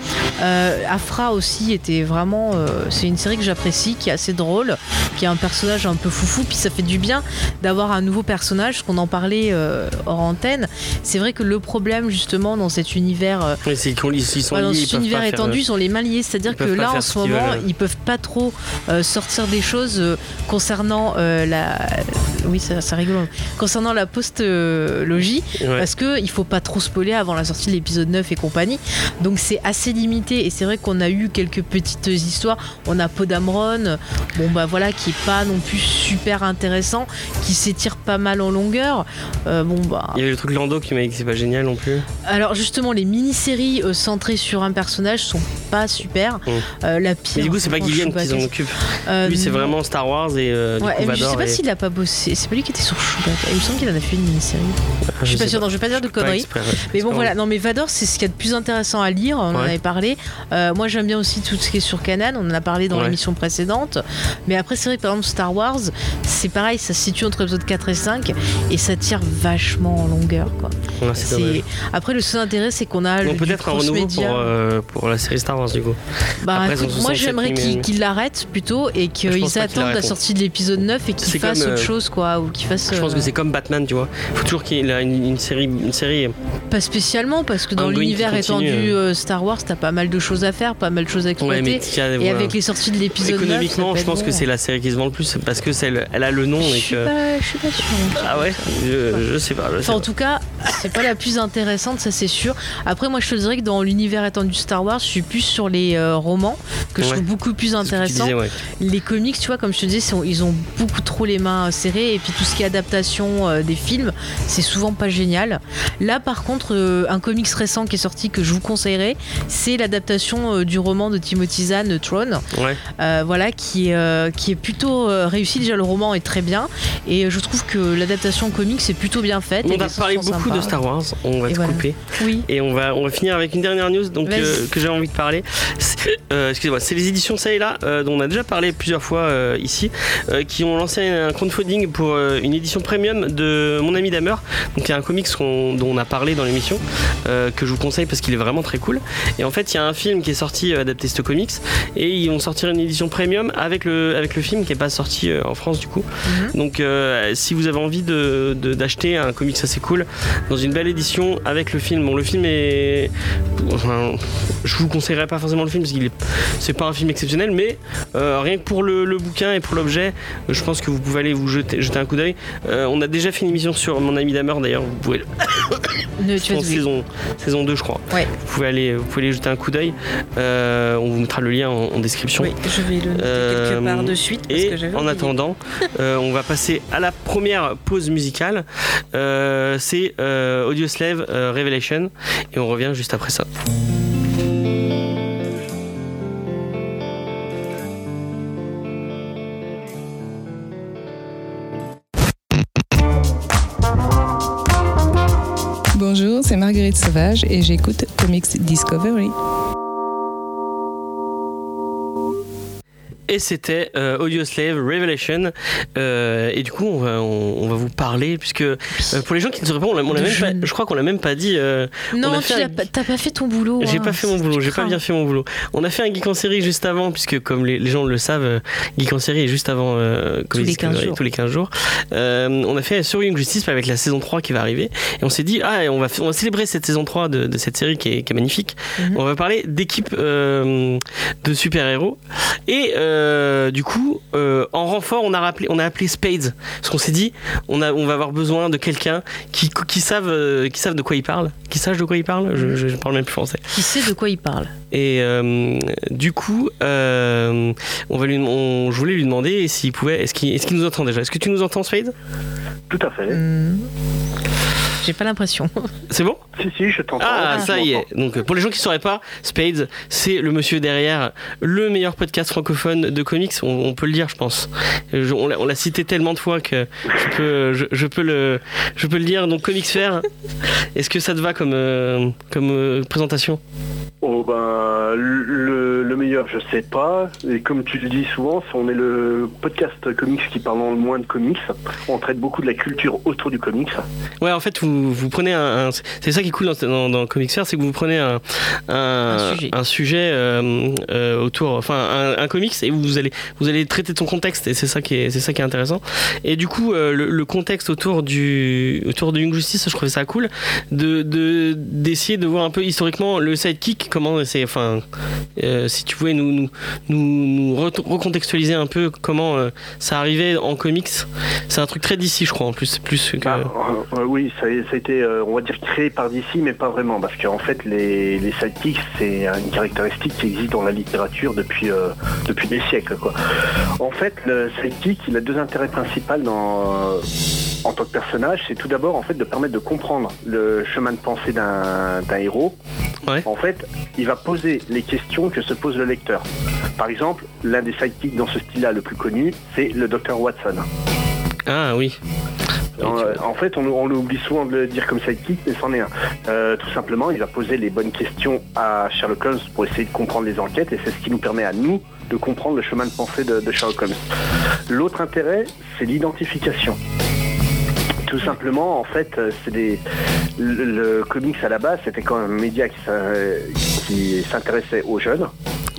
Euh, Afra aussi était vraiment. euh, c'est une série que j'apprécie, qui est assez drôle, qui a un personnage un peu foufou. Puis ça fait du bien d'avoir un nouveau personnage, qu'on en parlait euh, hors antenne. C'est vrai que le problème, justement, dans cet univers. Oui, c'est sont Ouais, dans cet univers étendu, ils sont les mains liées. C'est-à-dire que là, en ce ce moment, veulent. ils peuvent pas trop euh, sortir des choses euh, concernant euh, la. Oui, ça rigole. Concernant la postologie, ouais. parce que il faut pas trop spoiler avant la sortie de l'épisode 9 et compagnie. Donc c'est assez limité. Et c'est vrai qu'on a eu quelques petites histoires. On a Podamron, bon bah voilà, qui est pas non plus super intéressant, qui s'étire pas mal en longueur. Bon bah. Il y avait le truc Lando qui m'a dit que c'est pas génial non plus. Alors justement, les mini-séries centrées sur un personnage sont pas super. Mm. Euh, la pire. Mais du coup, c'est pas Gillian qui s'en occupe. euh, Lui, c'est non. vraiment Star Wars et euh, Ouais, coup, je sais pas et- s'il a pas bossé. C'est pas lui qui était sur Chewbacca. Il me semble qu'il en a fait une mini-série. Ah, Je suis pas sûre, non, je vais pas dire de conneries. exprès. Mais bon voilà, non mais Vador c'est ce qu'il y a de plus intéressant à lire, on en avait parlé. Euh, moi j'aime bien aussi tout ce qui est sur Canon, on en a parlé dans Ouais. l'émission précédente. Mais après c'est vrai que par exemple Star Wars, c'est pareil, ça se situe entre épisodes 4 et 5 et ça tire vachement en longueur quoi. Ouais, c'est Après le seul intérêt c'est qu'on a du peut-être un renouveau pour, euh, la série Star Wars du coup. Bah, après, écoute, moi 67 j'aimerais qu'ils qu'ils l'arrêtent plutôt et qu'ils attendent la l'arrêteront. sortie de l'épisode 9 et qu'ils fassent autre euh, chose quoi ou qu'ils fassent Je pense euh, que c'est comme Batman, tu vois. Faut toujours qu'il y ait une, une série, une série. Pas spécialement, parce que dans l'univers étendu euh. euh, Star Wars, t'as pas mal de choses à faire, pas mal de choses à exploiter. Ouais, Et voilà. avec les sorties de l'épisode 9, Économiquement, je pense bon. que c'est la série qui se vend le plus parce que c'est le- elle a le nom Je et suis que. pas, je suis pas sûre. Ah ouais? Je, je sais pas. je sais Enfin, en pas. tout cas, c'est pas la plus intéressante, ça c'est sûr. Après, moi, je te dirais que dans l'univers étendu Star Wars, je suis plus sur les euh, romans que je Ouais. trouve beaucoup plus disais, ouais. Les comics, tu vois, comme je te disais, ils ont beaucoup trop les mains serrées. Et puis tout ce qui est adaptation euh, des films, c'est souvent pas génial. Là, par contre, euh, un comics récent qui est sorti que je vous conseillerais, c'est l'adaptation euh, du roman de Timothy Zahn, Throne. Ouais. Euh, voilà, qui est, euh, qui est plutôt euh, réussi. Déjà, le roman est très bien. Et je trouve que l'adaptation comics est plutôt bien faite. On a parlé sont beaucoup de sympas. Star Wars. On va Et te voilà. couper. Oui. Et on va, on va finir avec une dernière news donc, euh, que j'ai envie de parler. C'est- euh, Excusez-moi, c'est les éditions Ça et là, euh, dont on a déjà parlé plusieurs fois euh, ici, qui ont lancé un crowdfunding pour une édition premium de Mon ami Damer. Donc il y a un comics dont on a parlé dans l'émission, que je vous conseille parce qu'il est vraiment très cool. Et en fait, il y a un film qui est sorti adapté de ce comics, et ils vont sortir une édition premium avec le, avec le film qui n'est pas sorti en France du coup. Mhm. Donc si vous avez envie de- de- d'acheter un comics assez cool dans une belle édition avec le film. Bon, le film est. Enfin, je vous conseillerais pas forcément le film parce qu'il est. C'est pas un film exceptionnel, mais euh, rien que pour le, le bouquin et pour l'objet, je pense que vous pouvez aller vous jeter, jeter un coup d'œil. Euh, on a déjà fait une émission sur mon ami Damer d'ailleurs, vous pouvez. Ne, tu saison, saison 2, je crois. Ouais. Vous pouvez aller, vous pouvez aller jeter un coup d'œil. Euh, on vous mettra le lien en, en description. Oui, je vais le noter quelque part de suite parce Et que en attendant, on va passer à la première pause musicale. C'est Audioslave euh, Revelation. Et on revient juste après ça. Bonjour, c'est Marguerite Sauvage et j'écoute Comics Discovery. Et c'était euh, Audioslave Revelation. Euh, et du coup, on va, on, on va vous parler, puisque euh, pour les gens qui ne sauraient pas, on l'a- on l'a De même pas- jeunes. je crois qu'on l'a même pas dit. euh, on Non, a tu un- pas- t'as pas fait ton boulot. J'ai hein. pas fait mon boulot, j'ai pas bien fait mon boulot. On a fait un Geek en série juste avant, puisque comme les, les gens le savent, Geek en série est juste avant euh, Tous les Comics 15 Discovery, jours. tous les 15 jours. Euh, on a fait sur Young Justice avec la saison 3 qui va arriver. Et on s'est dit, ah, on va, on va célébrer cette saison 3 de, de cette série qui est, qui est magnifique. Mhm. On va parler d'équipes euh, de super-héros. Et euh, du coup, euh, en renfort, on a, rappelé, on a appelé Spades. Parce qu'on s'est dit, on, a, on va avoir besoin de quelqu'un qui, qui, savent, euh, qui savent de quoi il parle. Qui sache de quoi il parle. Je, je, je parle même plus français. Qui sait de quoi il parle Et euh, du coup, euh, on va lui, on, je voulais lui demander s'il pouvait. Est-ce qu'il est nous entend déjà? Est-ce que tu nous entends, Spade Tout à fait. Hmm. J'ai pas l'impression. C'est bon? Si, si, je t'entends. Ah, Je ça y est. Donc, pour les gens qui ne sauraient pas, Spades, c'est le monsieur derrière le meilleur podcast francophone de comics. On, on peut le dire, je pense. Je- on l'a- on l'a cité tellement de fois que je peux, je, je peux le, je peux le dire. Donc, Comics Fair. Est-ce que ça te va comme, euh, comme euh, présentation? Oh ben, le, le meilleur, je sais pas. Et comme tu le dis souvent, on est le podcast comics qui parle le moins de comics. On traite beaucoup de la culture autour du comics. Ouais, en fait, vous, vous prenez un. un- c'est ça qui est cool dans, dans, dans Comics Fair, c'est que vous prenez un, un, Un sujet. euh, euh, autour. Enfin, un, un comics et vous allez, vous allez traiter de son contexte et c'est ça qui est, c'est ça qui est intéressant. Et du coup, euh, le, le contexte autour du, autour de Young Justice, je trouvais ça cool de, de, d'essayer de voir un peu historiquement le sidekick, comment c'est. Enfin, euh, si tu pouvais nous, nous, nous, nous re- recontextualiser un peu comment euh, ça arrivait en comics. C'est un truc très d'ici, je crois, en plus. Plus que. Ah, euh, oui, ça, a- été, on va dire, créé par DC, mais pas vraiment, parce qu'en fait, les, les c'est une caractéristique qui existe dans la littérature depuis, des siècles. En fait, le sidekick, il a deux intérêts principaux en tant que personnage. C'est tout d'abord, en fait, de permettre de comprendre le chemin de pensée d'un héros. Ouais. En fait, il va poser les questions que se pose le lecteur. Par exemple, l'un des sidekicks dans ce style-là le plus connu, c'est le docteur Watson. Ah oui. En, euh, en fait, on, on oublie souvent de le dire comme sidekick, mais c'en est un. Euh, tout simplement, il va poser les bonnes questions à Sherlock Holmes pour essayer de comprendre les enquêtes, et c'est ce qui nous permet à nous de comprendre le chemin de pensée de, de Sherlock Holmes. L'autre intérêt, c'est l'identification. Tout simplement, en fait, euh, c'est des le, le comics à la base, c'était quand même un média qui, s'a- qui s'intéressait aux jeunes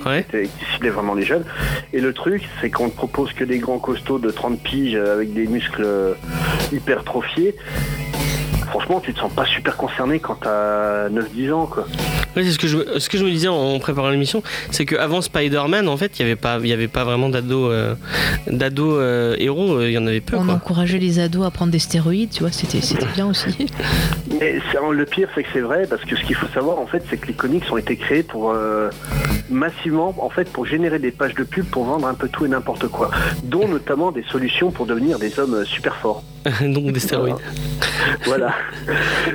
Ouais. qui qui ciblait vraiment les jeunes. Et le truc, c'est qu'on ne propose que des grands costauds de 30 piges avec des muscles euh, hypertrophiés. Franchement, tu te sens pas super concerné quand t'as 9-10 ans, quoi. Ouais, c'est ce que je me- ce que je me disais en, préparant l'émission, c'est qu'avant Spider-Man, en fait, il y avait pas il y avait pas vraiment d'ados euh, d'ados euh, héros, euh, il y en avait peu On quoi. encourageait les ados à prendre des stéroïdes, tu vois, c'était c'était bien aussi. Mais c'est- le pire, c'est que c'est vrai, parce que ce qu'il faut savoir, en fait, c'est que les comics ont été créés pour euh, massivement, en fait, pour générer des pages de pub pour vendre un peu tout et n'importe quoi, dont notamment des solutions pour devenir des hommes super forts. Donc des stéroïdes. voilà.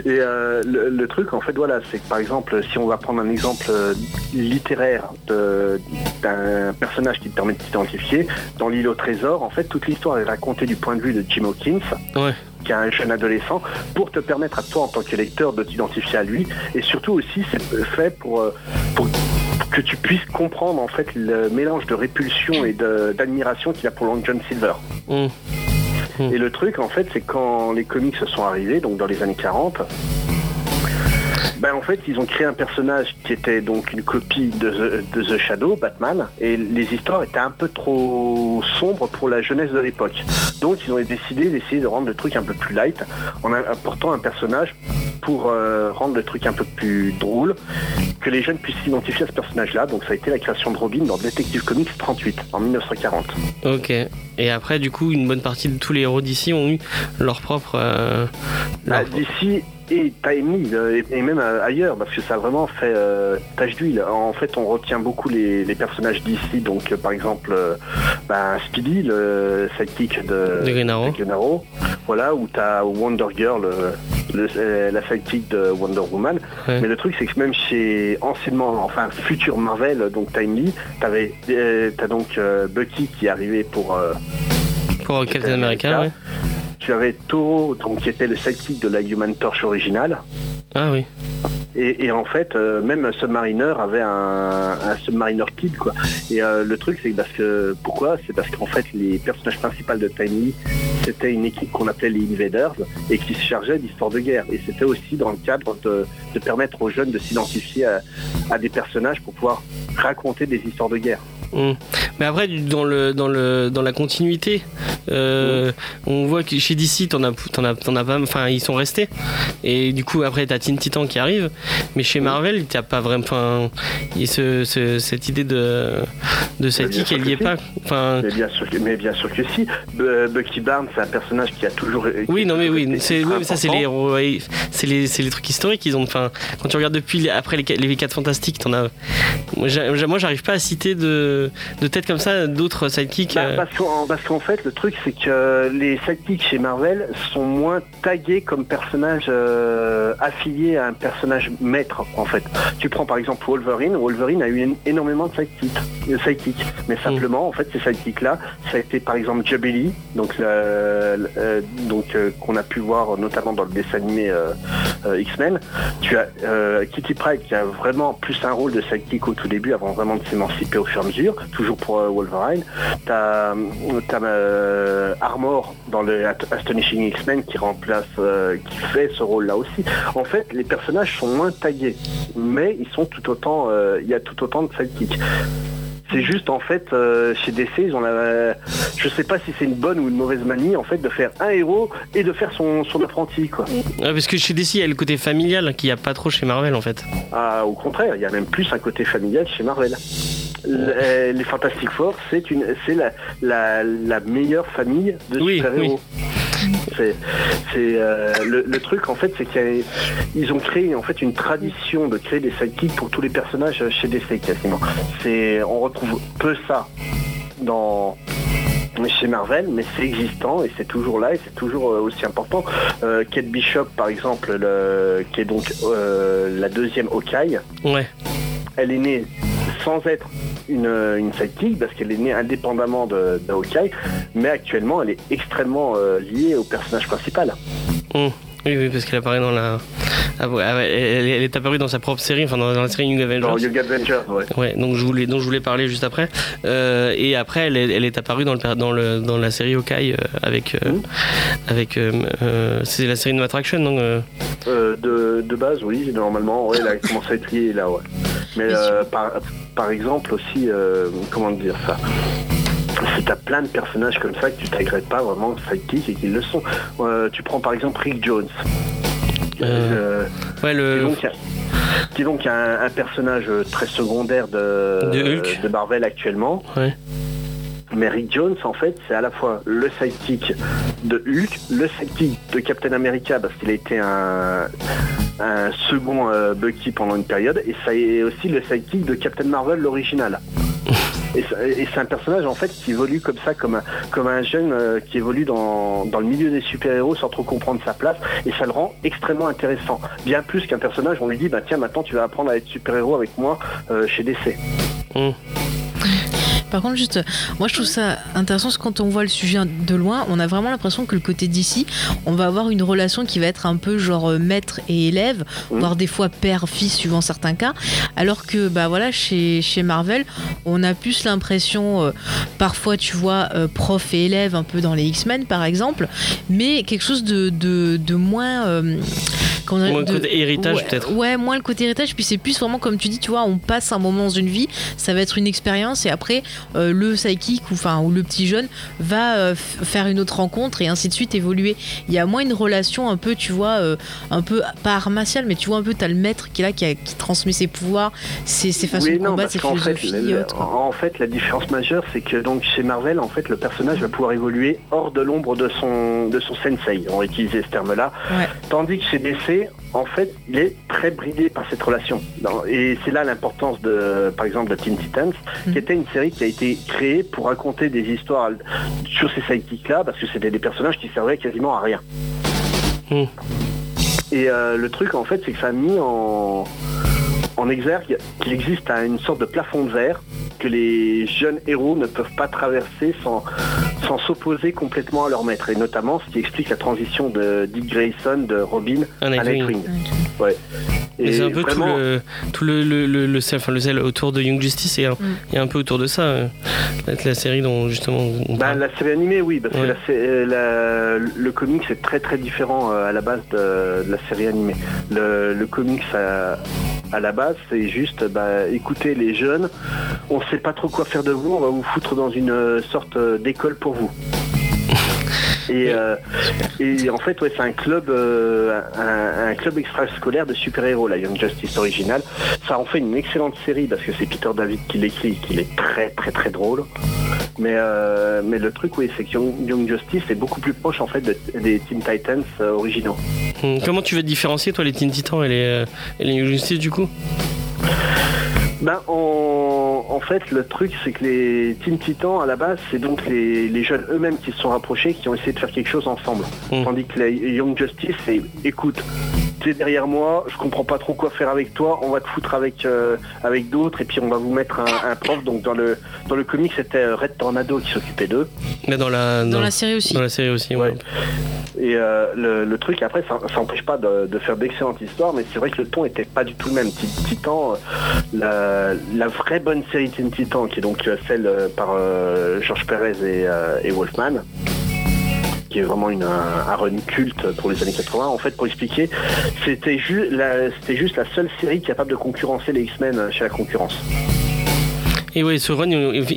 Et euh, le, le truc, en fait, voilà, c'est que par exemple, si on va prendre un exemple euh, littéraire d'un personnage qui te permet de t'identifier, dans l'île au trésor, en fait, toute l'histoire est racontée du point de vue de Jim Hawkins, Ouais. qui est un jeune adolescent, pour te permettre à toi, en tant que lecteur, de t'identifier à lui. Et surtout aussi, c'est fait pour, euh, pour que tu puisses comprendre, en fait, le mélange de répulsion et d'admiration qu'il a pour Long John Silver. Hum. Et le truc, en fait, c'est quand les comics se sont arrivés, donc dans les années 40, ben en fait, ils ont créé un personnage qui était donc une copie de The, de The Shadow, Batman, et les histoires étaient un peu trop sombres pour la jeunesse de l'époque. Donc, ils ont décidé d'essayer de rendre le truc un peu plus light en apportant un personnage pour euh, rendre le truc un peu plus drôle, que les jeunes puissent s'identifier à ce personnage-là. Donc ça a été la création de Robin dans Detective Comics 38 en 1940. Ok. Et après, du coup, une bonne partie de tous les héros d'ici ont eu leur propre. euh, leur- Ah, D'ici et Timely euh, et, même euh, ailleurs parce que ça a vraiment fait euh, tache d'huile. En fait, on retient beaucoup les, les personnages d'ici. Donc, euh, par exemple, euh, ben, Speedy, le sidekick de, De Arrow. Voilà, où t'as Wonder Girl, le- euh, la sidekick de Wonder Woman. Ouais. Mais le truc, c'est que même chez anciennement, enfin futur Marvel, donc Timely, t'avais, t'as donc Bucky qui est arrivé pour Pour Captain America, ouais. Tu avais Toro, donc qui était le sidekick de la Human Torch originale. Ah oui. Et, et en fait, euh, même Submariner avait un, un Submariner Kid, quoi. Et euh, le truc, c'est que parce que pourquoi? C'est parce qu'en fait, les personnages principaux de Tiny, c'était une équipe qu'on appelait les Invaders et qui se chargeait d'histoires de guerre. Et c'était aussi dans le cadre de, de permettre aux jeunes de s'identifier à, à des personnages pour pouvoir raconter des histoires de guerre. Mm. Mais après, dans, le, dans, le, dans la continuité, euh, on voit que chez DC, t'en as, t'en as, t'en as pas, enfin, ils sont restés. Et du coup, après, t'as Teen Titan qui arrive. Mais chez Marvel, t'as pas vraiment. Enfin, ce, ce- cette idée de, de sûr elle y est pas. Enfin, Mais bien sûr que, mais bien sûr que si. Bu- Bucky Barnes, c'est un personnage qui a toujours. qui oui, non, mais oui, c'est, oui, mais ça, c'est les héros. C'est les, c'est les trucs historiques. Ils ont, enfin, quand tu regardes depuis, après les, les 4 fantastiques, t'en as. Moi, j'arrive pas à citer de, de tête comme ça d'autres sidekicks. Bah, euh, parce qu'en parce qu'en fait, le truc, c'est que les sidekicks chez Marvel sont moins tagués comme personnages euh, affiliés à un personnage maître, en fait. Tu prends par exemple Wolverine. Wolverine a eu une- énormément de sidekicks, de sidekicks. Mais simplement, en fait, ces sidekicks-là, ça a été par exemple Jubilee, donc, le- euh, donc euh, qu'on a pu voir notamment dans le dessin animé euh, euh, X-Men. Tu as Kitty Pryde qui a vraiment plus un rôle de sidekick au tout début, avant vraiment de s'émanciper au fur et à mesure, toujours pour Wolverine. T'as euh, Armor dans le Astonishing X-Men qui remplace, euh, qui fait ce rôle-là aussi. En fait, les personnages sont moins tagués, mais ils sont tout autant, euh, il y a tout autant de sidekicks. C'est juste en fait euh, chez DC ils ont la, je sais pas si c'est une bonne ou une mauvaise manie en fait de faire un héros et de faire son, son apprenti quoi. Ouais, parce que chez DC, il y a le côté familial qu'il n'y a pas trop chez Marvel en fait. Ah, au contraire, il y a même plus un côté familial chez Marvel. Le- les Fantastic Four, c'est une, c'est la, la, la meilleure famille de Oui, super-héros. C'est euh, le, le truc en fait, c'est qu'ils ont créé en fait une tradition de créer des sidekicks pour tous les personnages chez DC quasiment. C'est, on retrouve peu ça dans chez Marvel, mais c'est existant et c'est toujours là et c'est toujours euh, aussi important. Euh, Kate Bishop, par exemple, le- qui est donc euh, la deuxième Hawkeye, Ouais. elle est née sans être une, une parce qu'elle est née indépendamment de, Hawkeye, mais actuellement elle est extrêmement euh, liée au personnage principal. Hum. Oui, oui, parce qu'elle apparaît dans la. Ah ouais, ah elle, elle est apparue dans sa propre série, enfin dans, dans la série Young Dans Avengers. Young Avengers, ouais. Ouais, donc je voulais, dont je voulais parler juste après. Euh, et après, elle est, elle est apparue dans, le, dans, le, dans la série Hawkeye euh, avec. euh, Mhm. avec euh, euh, c'est la série de Attraction, donc. euh, Euh, de, de base, oui, normalement, ouais, elle a commencé à être liée là, ouais. Mais euh, par, par exemple aussi, euh, comment dire ça? Si t'as plein de personnages comme ça que tu t'aggrètes pas vraiment sidekick et qu'ils le sont. Euh, tu prends par exemple Rick Jones. Euh, Euh, Ouais, qui est le. donc, qui est donc un, un personnage très secondaire de, De Hulk. de Marvel actuellement. Ouais. Mais Rick Jones, en fait, c'est à la fois le sidekick de Hulk, le sidekick de Captain America, parce qu'il a été un, un second euh, Bucky pendant une période, et ça est aussi le sidekick de Captain Marvel, l'original. Et c'est un personnage en fait qui évolue comme ça, comme un, jeune euh, qui évolue dans, le milieu des super-héros sans trop comprendre sa place, et ça le rend extrêmement intéressant. Bien plus qu'un personnage, on lui dit, bah tiens, maintenant tu vas apprendre à être super-héros avec moi euh, chez DC. Hum. Par contre, juste, moi je trouve ça intéressant parce que quand on voit le sujet de loin, on a vraiment l'impression que le côté d'ici, on va avoir une relation qui va être un peu genre euh, maître et élève, Mhm. voire des fois père-fils suivant certains cas. Alors que bah voilà, chez, chez Marvel, on a plus l'impression, euh, parfois tu vois, euh, prof et élève un peu dans les X-Men par exemple, mais quelque chose de, de, de moins. euh, comment dire, Moins le côté héritage, ouais, peut-être. Ouais, moins le côté héritage. Puis c'est plus vraiment comme tu dis, tu vois, on passe un moment dans une vie, ça va être une expérience et après euh, le psychic ou enfin ou le petit jeune va euh, faire une autre rencontre et ainsi de suite évoluer. Il y a moins une relation un peu, tu vois, euh, un peu pas art martial, mais tu vois un peu t'as le maître qui est là qui, a- qui transmet ses pouvoirs, ses, ses façons Oui, de non, combattre, ses fait, philosophies et autres. en fait, la différence majeure, c'est que donc chez Marvel, en fait, le personnage va pouvoir évoluer hors de l'ombre de son de son sensei. On va utiliser ce terme-là. Ouais. Tandis que chez DC, en fait, il est très bridé par cette relation. Et c'est là l'importance de, par exemple, de Teen Titans, Mhm. qui était une série qui a été créée pour raconter des histoires sur ces sidekicks-là, parce que c'était des personnages qui servaient quasiment à rien. Mhm. Et euh, le truc, en fait, c'est que ça a mis en, en exergue qu'il existe un- une sorte de plafond de verre que les jeunes héros ne peuvent pas traverser sans sans s'opposer complètement à leur maître. Et notamment, ce qui explique la transition de Dick Grayson, de Robin Un à Nightwing. Ouais. C'est un peu vraiment, tout le tout le, le, le, le sel, enfin, le sel autour de Young Justice et un, Mm. et un peu autour de ça. euh, la série dont justement on bah, la série animée, oui, parce Ouais. que la euh, la- le comic c'est très très différent euh, à la base de, de la série animée. Le, le comics à, à la base, c'est juste, bah, écoutez les jeunes, on sait pas trop quoi faire de vous, on va vous foutre dans une euh, sorte euh, d'école pour vous. Et, euh, et en fait, ouais, c'est un club, euh, un, un club extrascolaire de super-héros, la Young Justice original. Ça en fait une excellente série parce que c'est Peter David qui l'écrit, qu'il est très très très drôle. Mais euh, mais le truc, oui, c'est que Young, Young Justice est beaucoup plus proche en fait de- des Teen Titans euh, originaux. Mm. Comment tu vas te différencier toi les Teen Titans et les, euh, et les Young Justice du coup? Ben, en, en fait, le truc, c'est que les Teen Titans, à la base, c'est donc les, les jeunes eux-mêmes qui se sont rapprochés, qui ont essayé de faire quelque chose ensemble. Mm. Tandis que les Young Justice, c'est écoute, t'es derrière moi, je comprends pas trop quoi faire avec toi, on va te foutre avec euh, avec d'autres, et puis on va vous mettre un, un prof. Donc dans le dans le comic, c'était euh, Red Tornado qui s'occupait d'eux. Mais dans la Dans la série aussi. dans la série aussi. Ouais. Ouais. Et euh, le, le truc, après, ça, ça empêche pas de, de faire d'excellentes histoires, mais c'est vrai que le ton était pas du tout le même. Titan, la, la vraie bonne série Teen Titan, qui est donc celle par euh, Georges Perez et, euh, et Wolfman, qui est vraiment une, un, un run culte pour les années 80. En fait, pour expliquer, c'était juste la seule série capable de concurrencer les X-Men chez la concurrence. Et ouais, ce run,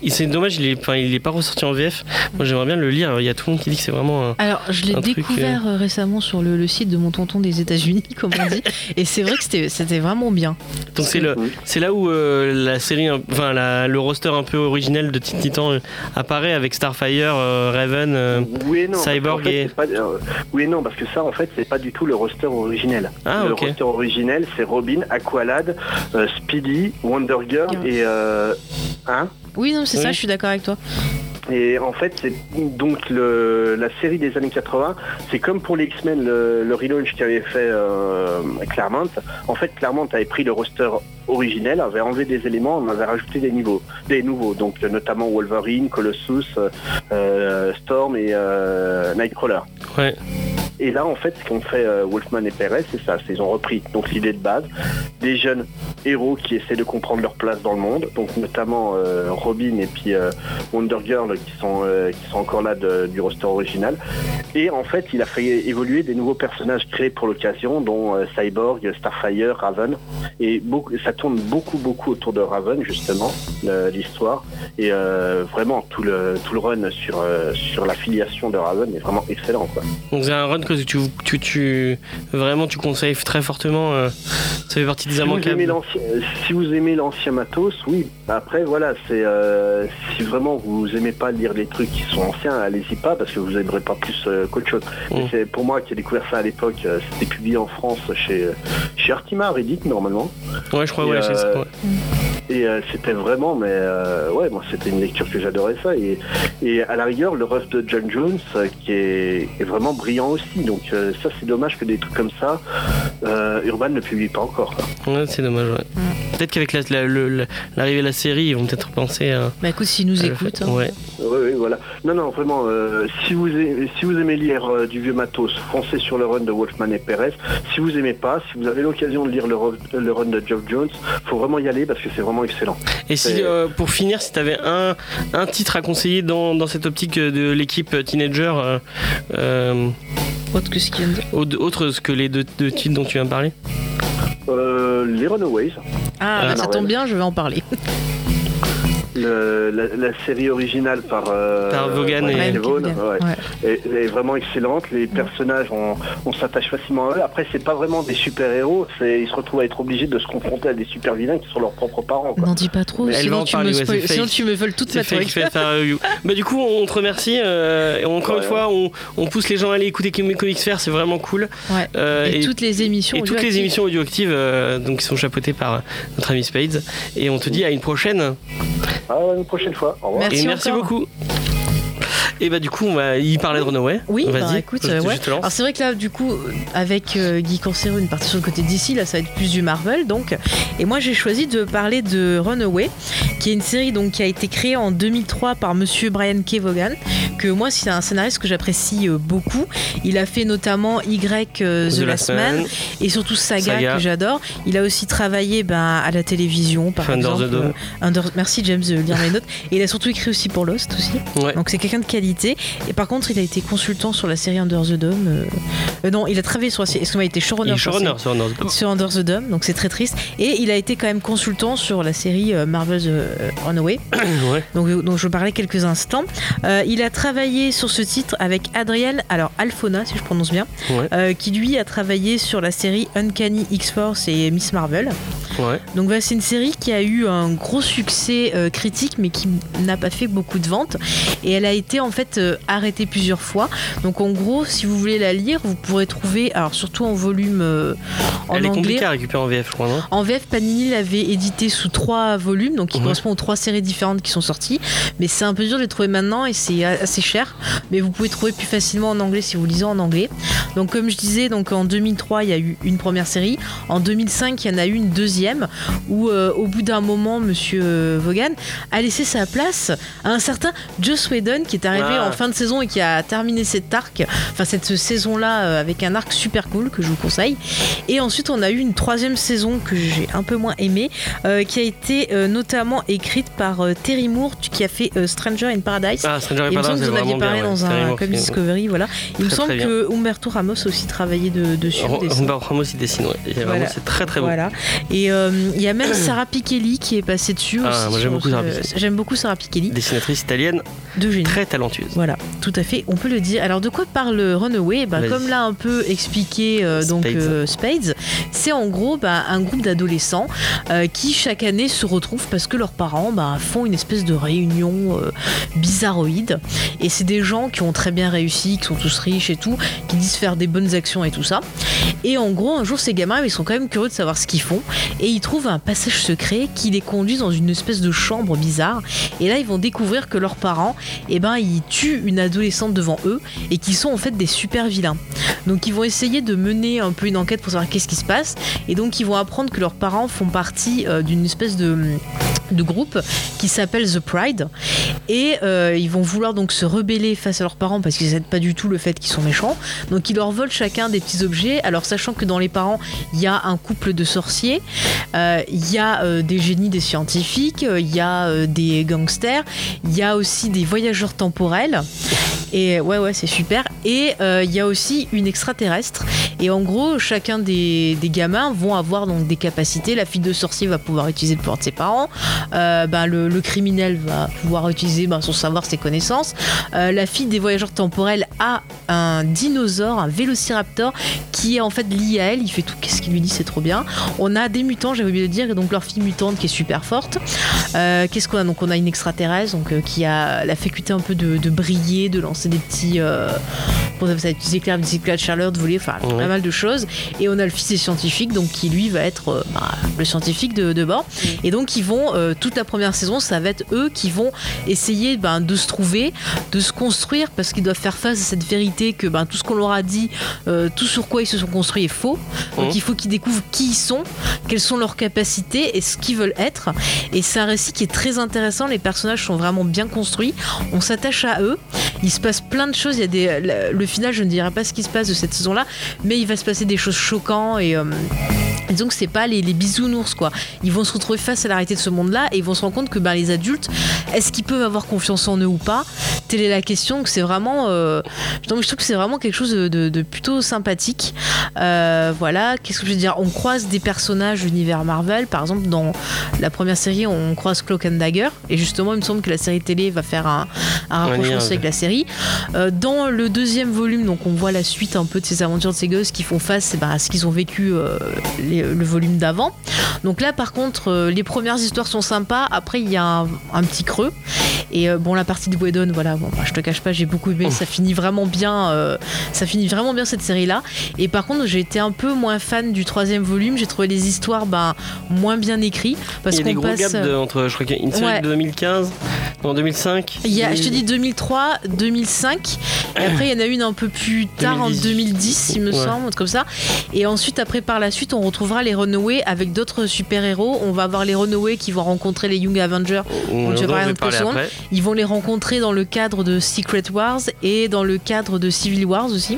c'est dommage, il est, enfin, il est pas ressorti en VF. Moi, j'aimerais bien le lire. Il y a tout le monde qui dit que c'est vraiment. un- Alors, je l'ai découvert euh, récemment sur le, le site de mon tonton des États-Unis, comme on dit, et c'est vrai que c'était- vraiment bien. Donc c'est le, Oui. c'est là où euh, la série, enfin la- le roster un peu originel de Teen Titans euh, apparaît avec Starfire, euh, Raven. euh, Oui et non. parce Cyborg fait, et- pas- euh, oui et non, parce que ça, en fait, c'est pas du tout le roster originel. Ah, le roster originel, c'est Robin, Aqualad, euh, Speedy, Wonder Girl Girl. et euh, hein Oui, non, c'est Oui. ça, je suis d'accord avec toi. et en fait, c'est donc le, la série des années 80, c'est comme pour les X-Men, le, le relaunch qu'avait fait euh, Claremont. En fait, Claremont avait pris le roster originel, avait enlevé des éléments, on avait rajouté des niveaux, des nouveaux, donc notamment Wolverine, Colossus, euh, euh, Storm et euh, Nightcrawler. Ouais. Et là, en fait, ce qu'ont fait euh, Wolfman et Perez, c'est ça. Ils ont repris donc l'idée de base des jeunes héros qui essaient de comprendre leur place dans le monde, donc notamment euh, Robin et puis euh, Wonder Girl qui sont qui sont encore là du roster original. Et en fait, il a fait évoluer des nouveaux personnages créés pour l'occasion, dont Cyborg, Starfire, Raven. Et ça tourne beaucoup beaucoup autour de Raven justement l'histoire. Et vraiment tout le tout le run sur sur la filiation de Raven est vraiment excellent que tu, tu, tu vraiment tu conseilles très fortement. euh, ça fait partie des Si vous, aimez immanquables. l'ancien, si vous aimez l'ancien matos, oui. Après, voilà, c'est euh, si vraiment vous aimez pas lire les trucs qui sont anciens, allez-y pas parce que vous aimerez pas plus euh, qu'autre chose. Mais Mm. c'est pour moi qui ai découvert ça à l'époque, euh, c'était publié en France chez chez Artima Reddit normalement. Ouais, je crois, Et, ouais, c'est ça, ouais. Et c'était vraiment, mais ouais, moi c'était une lecture que j'adorais ça. Et, et à la rigueur, le ref de John Jones qui est, est vraiment brillant aussi. Donc euh, ça, c'est dommage que des trucs comme ça, euh, Urban ne publie pas encore. Ouais, c'est dommage, ouais. Peut-être qu'avec la- la- l'arrivée de la série, ils vont peut-être penser à. Bah écoute, s'ils nous écoutent. hein. Ouais. Oui, oui, voilà. Non, non, vraiment, euh, si, vous aimez, si vous aimez lire euh, du vieux matos, foncez sur le run de Wolfman et Perez. Si vous aimez pas, si vous avez l'occasion de lire le, le run de Geoff Jones, faut vraiment y aller parce que c'est vraiment excellent. Et si, euh, pour finir, si tu avais un, un titre à conseiller dans, dans cette optique de l'équipe teenager, euh, euh, Autre que ce qu'il vient de dire. Autre autre que les deux, deux titres dont tu viens de parler Euh, les Runaways, Ah, Ah, bah, ça Marvel. tombe bien, je vais en parler. le- la, la série originale par, euh, Par Vaughan et- Vaughan, Vaughan, ouais. ouais. est, est vraiment excellente. Les personnages, on, on s'attache facilement à eux. Après, c'est pas vraiment des super-héros. Ils se retrouvent à être obligés de se confronter à des super-vilains qui sont leurs propres parents. N'en dis pas trop, sinon tu, parler, me ouais, spoil- sinon tu me voles toute ma. Bah du coup on te remercie euh, et encore Ouais. une fois on, on pousse les gens à aller écouter Com- Comics Faire, c'est vraiment cool. Ouais. Euh, Et, toutes les émissions. et toutes les audioactives. émissions audioactives euh, donc qui sont chapeautées par notre ami Spades et on te dit à une prochaine Ah, une prochaine fois. Au revoir. Merci et merci encore. beaucoup. Et bah du coup on va y parler de Runaway. Oui, Vas-y, bah, écoute, je, ouais. je te lance. Alors c'est vrai que là, du coup, avec euh, Guy Cancero, une partie sur le côté d'ici, là, ça va être plus du Marvel, donc. Et moi, j'ai choisi de parler de Runaway, qui est une série donc qui a été créée en 2003 par Monsieur Brian K. Vaughan, que moi, c'est un scénariste que j'apprécie euh, beaucoup. Il a fait notamment Y euh, The, Last Man, et surtout Saga, Saga. que j'adore. Il a aussi travaillé ben, à la télévision, par Under the exemple. Dome. euh, Under- Merci James de lire mes notes. Et il a surtout écrit aussi pour Lost aussi. Ouais. Donc c'est quelqu'un de qualité. Et par contre, il a été consultant sur la série Under the Dome. euh, euh, non, il a travaillé sur la série. Il était Il showrunner. sur la showrunner sur Under the Dome. Sur Under the Dome, donc c'est très triste. Et il a été quand même consultant sur la série euh, Marvel's Runaway, Ouais. donc, dont je parlais quelques instants. Euh, il a travaillé sur ce titre avec Adriel, alors Alphona, si je prononce bien, Ouais. euh, qui lui a travaillé sur la série Uncanny X-Force et Miss Marvel. Ouais. Donc voilà, c'est une série qui a eu un gros succès euh, critique, mais qui n'a pas fait beaucoup de ventes. Et elle a été en fait euh, arrêtée plusieurs fois. Donc en gros, si vous voulez la lire, vous pourrez trouver, alors surtout en volume euh, en Elle est anglais. compliquée à récupérer en VF je crois non? En VF, Panini l'avait édité sous trois volumes, donc qui Ouais. correspond aux trois séries différentes qui sont sorties. Mais c'est un peu dur de les trouver maintenant et c'est assez cher. Mais vous pouvez trouver plus facilement en anglais si vous lisez en anglais. Donc comme je disais, donc en 2003 il y a eu une première série. En 2005 il y en a eu une deuxième où euh, au bout d'un moment Monsieur euh, Vaughan a laissé sa place à un certain Joss Whedon qui est arrivé Ah. en fin de saison et qui a terminé cet arc, enfin cette saison là avec un arc super cool que je vous conseille. Et ensuite, on a eu une troisième saison que j'ai un peu moins aimée, euh, qui a été euh, notamment écrite par euh, Terry Moore, qui a fait euh, Stranger in Paradise. Ah Stranger in Il me semble Paradise vous en aviez parlé bien. dans ouais. un Comic Discovery, voilà. Il me Très, semble très bien. que Umberto Ramos a aussi travaillé de- dessus. Humberto Ramos il dessine ouais. Voilà. c'est très très beau. Voilà. Et euh, il y a même Sarah Pikeli qui est passée dessus. Ah, aussi moi, j'aime beaucoup Sarah Pikeli. J'aime beaucoup Sarah Pikeli, Dessinatrice italienne de génie. très talentueuse. Voilà, tout à fait, on peut le dire. Alors de quoi parle Runaway? Bah. Comme l'a un peu expliqué euh, donc Spades. euh, Spades, c'est en gros bah, un groupe d'adolescents euh, qui chaque année se retrouvent parce que leurs parents bah, font une espèce de réunion euh, bizarroïde. Et c'est des gens qui ont très bien réussi, qui sont tous riches et tout, qui disent faire des bonnes actions et tout ça. Et en gros, un jour, ces gamins, ils sont quand même curieux de savoir ce qu'ils font. Et ils trouvent un passage secret qui les conduit dans une espèce de chambre bizarre. Et là, ils vont découvrir que leurs parents, eh ben, ils tuent une adolescente devant eux et qui sont en fait des super vilains. Donc, ils vont essayer de mener un peu une enquête pour savoir qu'est-ce qui se passe. Et donc, ils vont apprendre que leurs parents font partie euh, d'une espèce de de groupe qui s'appelle The Pride et euh, ils vont vouloir donc se rebeller face à leurs parents parce qu'ils n'aident pas du tout le fait qu'ils sont méchants donc ils leur volent chacun des petits objets alors sachant que dans les parents il y a un couple de sorciers il y a euh, des génies des scientifiques euh, il y a euh, des gangsters il y a aussi des voyageurs temporels. Et ouais ouais c'est super. Et euh, il y a aussi une extraterrestre. Et en gros chacun des, gamins vont avoir donc des capacités. La fille de sorcier va pouvoir utiliser le pouvoir de ses parents. Euh, ben, le, criminel va pouvoir utiliser ben, son savoir, ses connaissances. Euh, la fille des voyageurs temporels a un dinosaure, un vélociraptor qui est en fait lié à elle. Il fait tout. Qu'est-ce qu'il lui dit, c'est trop bien. On a des j'avais oublié de dire, et donc leur fille mutante qui est super forte. Euh, qu'est-ce qu'on a? Donc on a une extraterrestre donc, euh, qui a la faculté un peu de, de briller, de lancer des petits. Euh, comment ça des éclairs, des éclairs de chaleur, de voler, enfin Ouais. pas mal de choses. Et on a le fils des scientifiques, donc qui lui va être euh, bah, le scientifique de, de bord. Et donc ils vont, euh, toute la première saison, ça va être eux qui vont essayer ben, de se trouver, de se construire, parce qu'ils doivent faire face à cette vérité que ben, tout ce qu'on leur a dit, euh, tout sur quoi ils se sont construits est faux. Donc Mhm. il faut qu'ils découvrent qui ils sont, quelles sont leurs capacités et ce qu'ils veulent être. Et c'est un récit qui est très intéressant, les personnages sont vraiment bien construits, on s'attache à eux, il se passe plein de choses, il y a des, le, final, je ne dirai pas ce qui se passe de cette saison-là, mais il va se passer des choses choquantes et. euh, que c'est pas les, les bisounours quoi. Ils vont se retrouver face à la réalité de ce monde-là et ils vont se rendre compte que ben, les adultes, est-ce qu'ils peuvent avoir confiance en eux ou pas? Telle est la question. que C'est vraiment, euh, donc je trouve que c'est vraiment quelque chose de, plutôt sympathique. Euh, voilà. Qu'est-ce que je veux dire? On croise des personnages l'univers Marvel. Par exemple, dans la première série, on croise Cloak and Dagger et justement, il me semble que la série télé va faire un, un rapprochement avec la série. Euh, dans le deuxième volume, donc on voit la suite un peu de ces aventures de ces gosses qui font face eh ben, à ce qu'ils ont vécu euh, les- le volume d'avant. Donc là, par contre, euh, les premières histoires sont sympas. Après, il y a un, un petit creux. Et bon, la partie de Whedon, voilà, bon, bah, je te cache pas, j'ai beaucoup aimé. Ça finit vraiment bien. ça finit vraiment bien cette série-là. Et par contre, j'ai été un peu moins fan du troisième volume. J'ai trouvé les histoires ben, moins bien écrites parce Il y a des gros passe. gaps de- entre, je crois qu'il y a une série Ouais. de 2015, en 2005. Il y a, je te dis 2003, 2005, et après il y en a une un peu plus tard en 2010. 2010, il me Ouais. semble, comme ça. Et ensuite, après par la suite, on retrouvera les Runaways avec d'autres super-héros. On va avoir les Runaways qui vont rencontrer les Young Avengers. On, je vais après. Ils vont les rencontrer dans le cadre de Secret Wars et dans le cadre de Civil Wars aussi.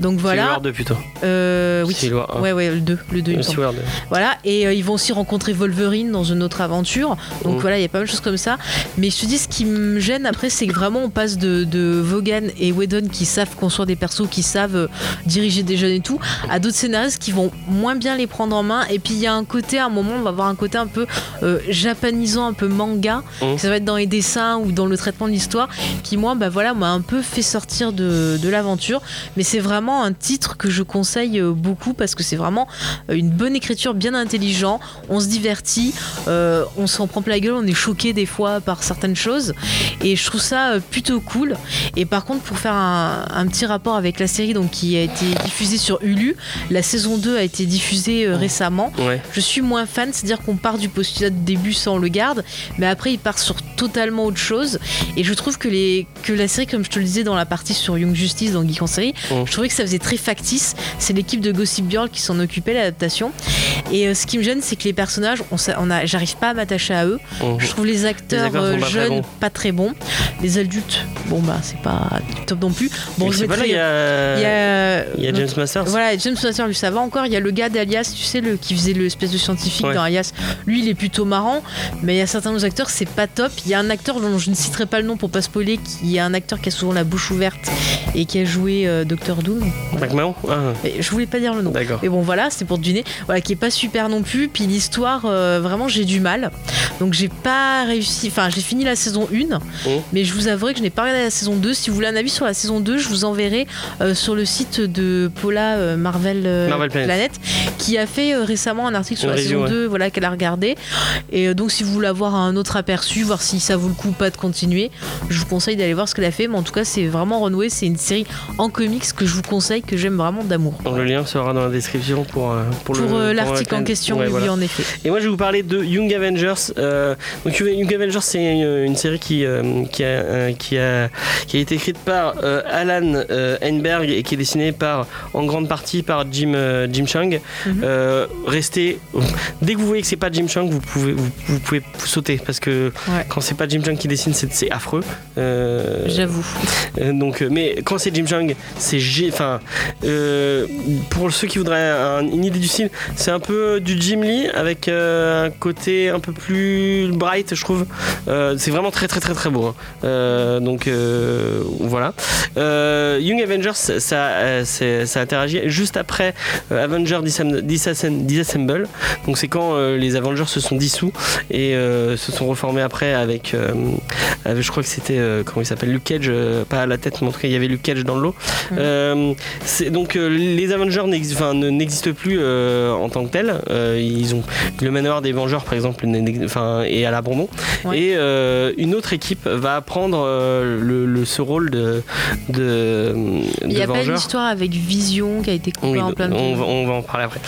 Donc Civil voilà. War 2 plutôt. Euh, oui. Civil War un. Ouais, ouais, le 2, le 2 il me semble. Civil War 2. Voilà, et euh, ils vont aussi rencontrer Wolverine dans une autre aventure. Donc Mm. voilà, il y a pas mal de choses comme ça. Mais je te dis, ce qui me gêne après, c'est que vraiment on passe de, de Vaughan et Whedon qui savent construire des persos, qui savent euh, diriger des jeunes et tout, à d'autres scénaristes qui vont moins bien les prendre en main. Et puis il y a un côté, à un moment, on va avoir un côté un peu euh, japanisant, un peu manga. Que Ça va être dans les dessins ou dans le traitement de l'histoire, qui moi, bah voilà, m'a un peu fait sortir de, de l'aventure. Mais c'est vraiment un titre que je conseille beaucoup parce que c'est vraiment une bonne écriture, bien intelligent. On se divertit, euh, on s'en prend plein la gueule, on est choqué des fois par certaines choses. Et je trouve ça euh, plutôt cool. Et par contre, pour faire un, un petit rapport avec la série donc, qui a été diffusée sur Hulu, la saison 2 a été diffusée euh, récemment. Ouais. Je suis moins fan, c'est-à-dire qu'on part du postulat de début, on le garde, mais après il part sur totalement autre chose. Et je trouve que, les, que la série, comme je te le disais dans la partie sur Young Justice, dans Geek en série, je trouvais que ça faisait très factice. C'est l'équipe de Gossip Girl qui s'en occupait, l'adaptation. Et euh, ce qui me gêne, c'est que les personnages, on, s'a- on a, j'arrive pas à m'attacher à eux. Mhm. Je trouve les acteurs, euh, pas jeunes pas très bons. Les adultes, bon bah c'est pas top non plus. Bon, je pas là, il y a, il y notre- James Masters. voilà, James Master, lui, ça va encore. Il y a le gars d'Alias, tu sais, le, qui faisait l'espèce de scientifique Ouais. dans Alias. Lui, il est plutôt marrant, mais il y a certains autres acteurs, c'est pas top. Il y a un acteur dont je ne citerai pas le nom pour pas spoiler, qui est un acteur qui a souvent la bouche ouverte et qui a joué euh, Doctor Doom. McMahon Ah, je voulais pas dire le nom. D'accord. Mais bon, voilà, c'est pour deviner. Voilà, qui est pas super non plus. Puis l'histoire, euh, vraiment, j'ai du mal. Donc j'ai pas réussi. Enfin, j'ai fini la saison 1, mais je vous avouerai que je n'ai pas regardé la saison 2. Si vous voulez un avis sur la saison 2, je vous enverrai euh, sur le site de Paula euh, Marvel, Marvel Planet. qui a fait récemment un article sur Une la review, saison ouais. 2, voilà, qu'elle a regardé. Et donc, si vous voulez avoir un autre aperçu, voir si ça vaut le coup ou pas de continuer, je vous conseille d'aller voir ce qu'elle a fait. Mais en tout cas, c'est vraiment renoué. C'est une série en comics que je vous conseille, que j'aime vraiment d'amour. Le lien sera dans la description pour, pour l'article en question, Ouais, oui, voilà. en effet. Et moi, je vais vous parler de Young Avengers. Euh, donc, Young Avengers, c'est une, une série qui, euh, qui, a, euh, qui, a, qui a été écrite par euh, Alan Heinberg et qui est dessinée par, en grande partie par Jim, Jim Chung. Mhm. Restez. Dès que vous voyez que c'est pas Jim Chung, vous pouvez, vous, vous pouvez sauter parce que Ouais. quand c'est pas Jim Chung qui dessine, c'est affreux. J'avoue. donc, mais quand c'est Jim Chung, c'est enfin pour ceux qui voudraient un- une idée du style, c'est un peu du Jim Lee avec euh, un côté un peu plus bright, je trouve. Euh, c'est vraiment très très très très beau. hein. Euh, donc voilà. Young Avengers, ça, ça interagit juste après Avengers Disassemble. Disassemble. Donc c'est quand les Avengers se sont dissous et se sont reformés après avec, avec- je crois que c'était comment il s'appelle Luke Cage, pas à la tête, mais en tout cas il y avait Luke Cage dans le lot. C'est- donc les Avengers n'existent plus en tant que tels. Euh, ils ont le manoir des Vengeurs par exemple, enfin est à l'abandon. Ouais. Et euh, une autre équipe va prendre euh, le, le- ce rôle de de, Il n'y a pas une histoire avec Vision qui a été coupée Oui, en plein on, va, on va en parler après.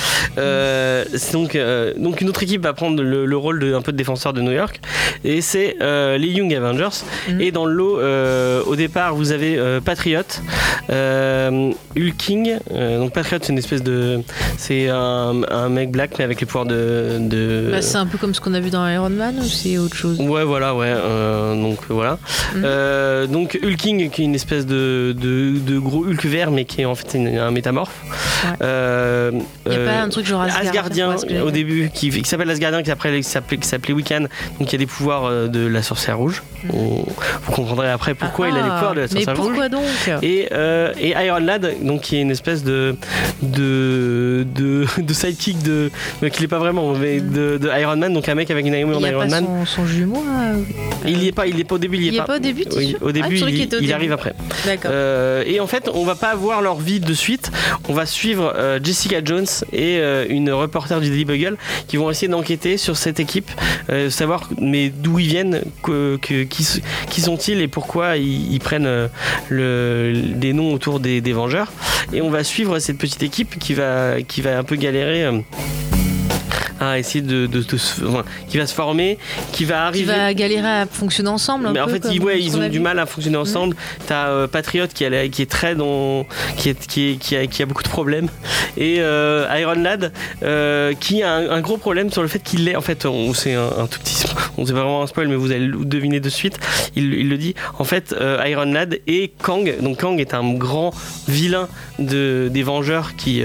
Donc, donc une autre équipe va prendre le, le rôle de un peu de défenseur de New York et c'est les Young Avengers. Mhm. Et dans le lot, au départ, vous avez Patriot, Hulking. Donc Patriot, c'est une espèce de, c'est un, un mec black mais avec les pouvoirs de, de Bah, c'est un peu comme ce qu'on a vu dans Iron Man ou c'est autre chose? Ouais, voilà, ouais. euh, donc voilà. Mhm. Euh, donc Hulking, qui est une espèce de, de, de gros Hulk vert, mais qui est en fait une- un métamorphe. Ouais. Euh, Il n'y a pas un truc genre Asgard, Asgardien au début, qui, qui s'appelle Asgardien, qui après qui s'appelait Wiccan, donc qui a des pouvoirs de la sorcière rouge. On- vous comprendrez après pourquoi il a les Ah, pouvoirs de la Mais sorcière rouge. pourquoi donc? Et, et Iron Lad, donc qui est une espèce de de de, de sidekick de mais qui l'est pas vraiment, mais de, de Iron Man, donc un mec avec une armure Il d'Iron pas Man. son, son jumeau là Il y est pas, il est pas au début, il y est Il est pas. pas au début, Oui, au Ah, début, trouvais il, au il arrive après. D'accord. Euh, et en fait, on va pas voir leur vie de suite. On va suivre euh, Jessica Jones et euh, une reporter du Daily Bugle qui vont essayer d'enquêter sur cette équipe, euh, savoir mais d'où ils viennent, que, que- qui, sont-ils et pourquoi ils, ils prennent euh, le, des noms autour des, des Vengeurs. Et on va suivre cette petite équipe qui va, qui va un peu galérer. À essayer de, de- de se- enfin, qui va se former, qui va Qui arriver. va galérer à fonctionner ensemble un Mais en fait, ils, ouais, ont du mal à fonctionner ensemble. T'as euh, Patriot qui, a- qui est très dans, qui, est, qui, est- qui a, qui a beaucoup de problèmes, et euh, Iron Lad euh, qui a un, un gros problème sur le fait qu'il est. En fait, on c'est un, un tout petit, on sait pas vraiment un spoil, mais vous allez le deviner de suite. Il, il le dit. En fait, Iron Lad et Kang. Donc Kang est un grand vilain de, des Vengeurs qui,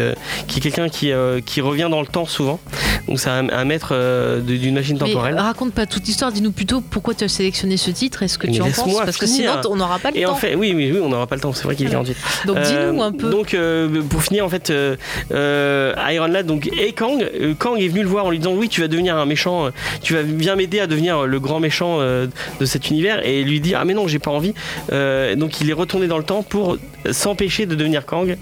qui est quelqu'un qui, qui revient dans le temps souvent. Donc c'est un, un maître euh, d'une machine Mais temporelle. raconte pas toute l'histoire, dis-nous plutôt pourquoi tu as sélectionné ce titre, est-ce que Mais tu en penses Parce que sinon on n'aura pas le Et temps. en fait, oui, oui, oui, on n'aura pas le temps. C'est vrai qu'il est Alors, 48. Donc Euh, dis-nous un peu. Donc euh, pour finir en fait, Iron Lad donc et Kang, Kang est venu le voir en lui disant oui tu vas devenir un méchant, tu vas bien m'aider à devenir le grand méchant de cet univers et lui dit ah mais non j'ai pas envie. Donc il est retourné dans le temps pour s'empêcher de devenir Kang.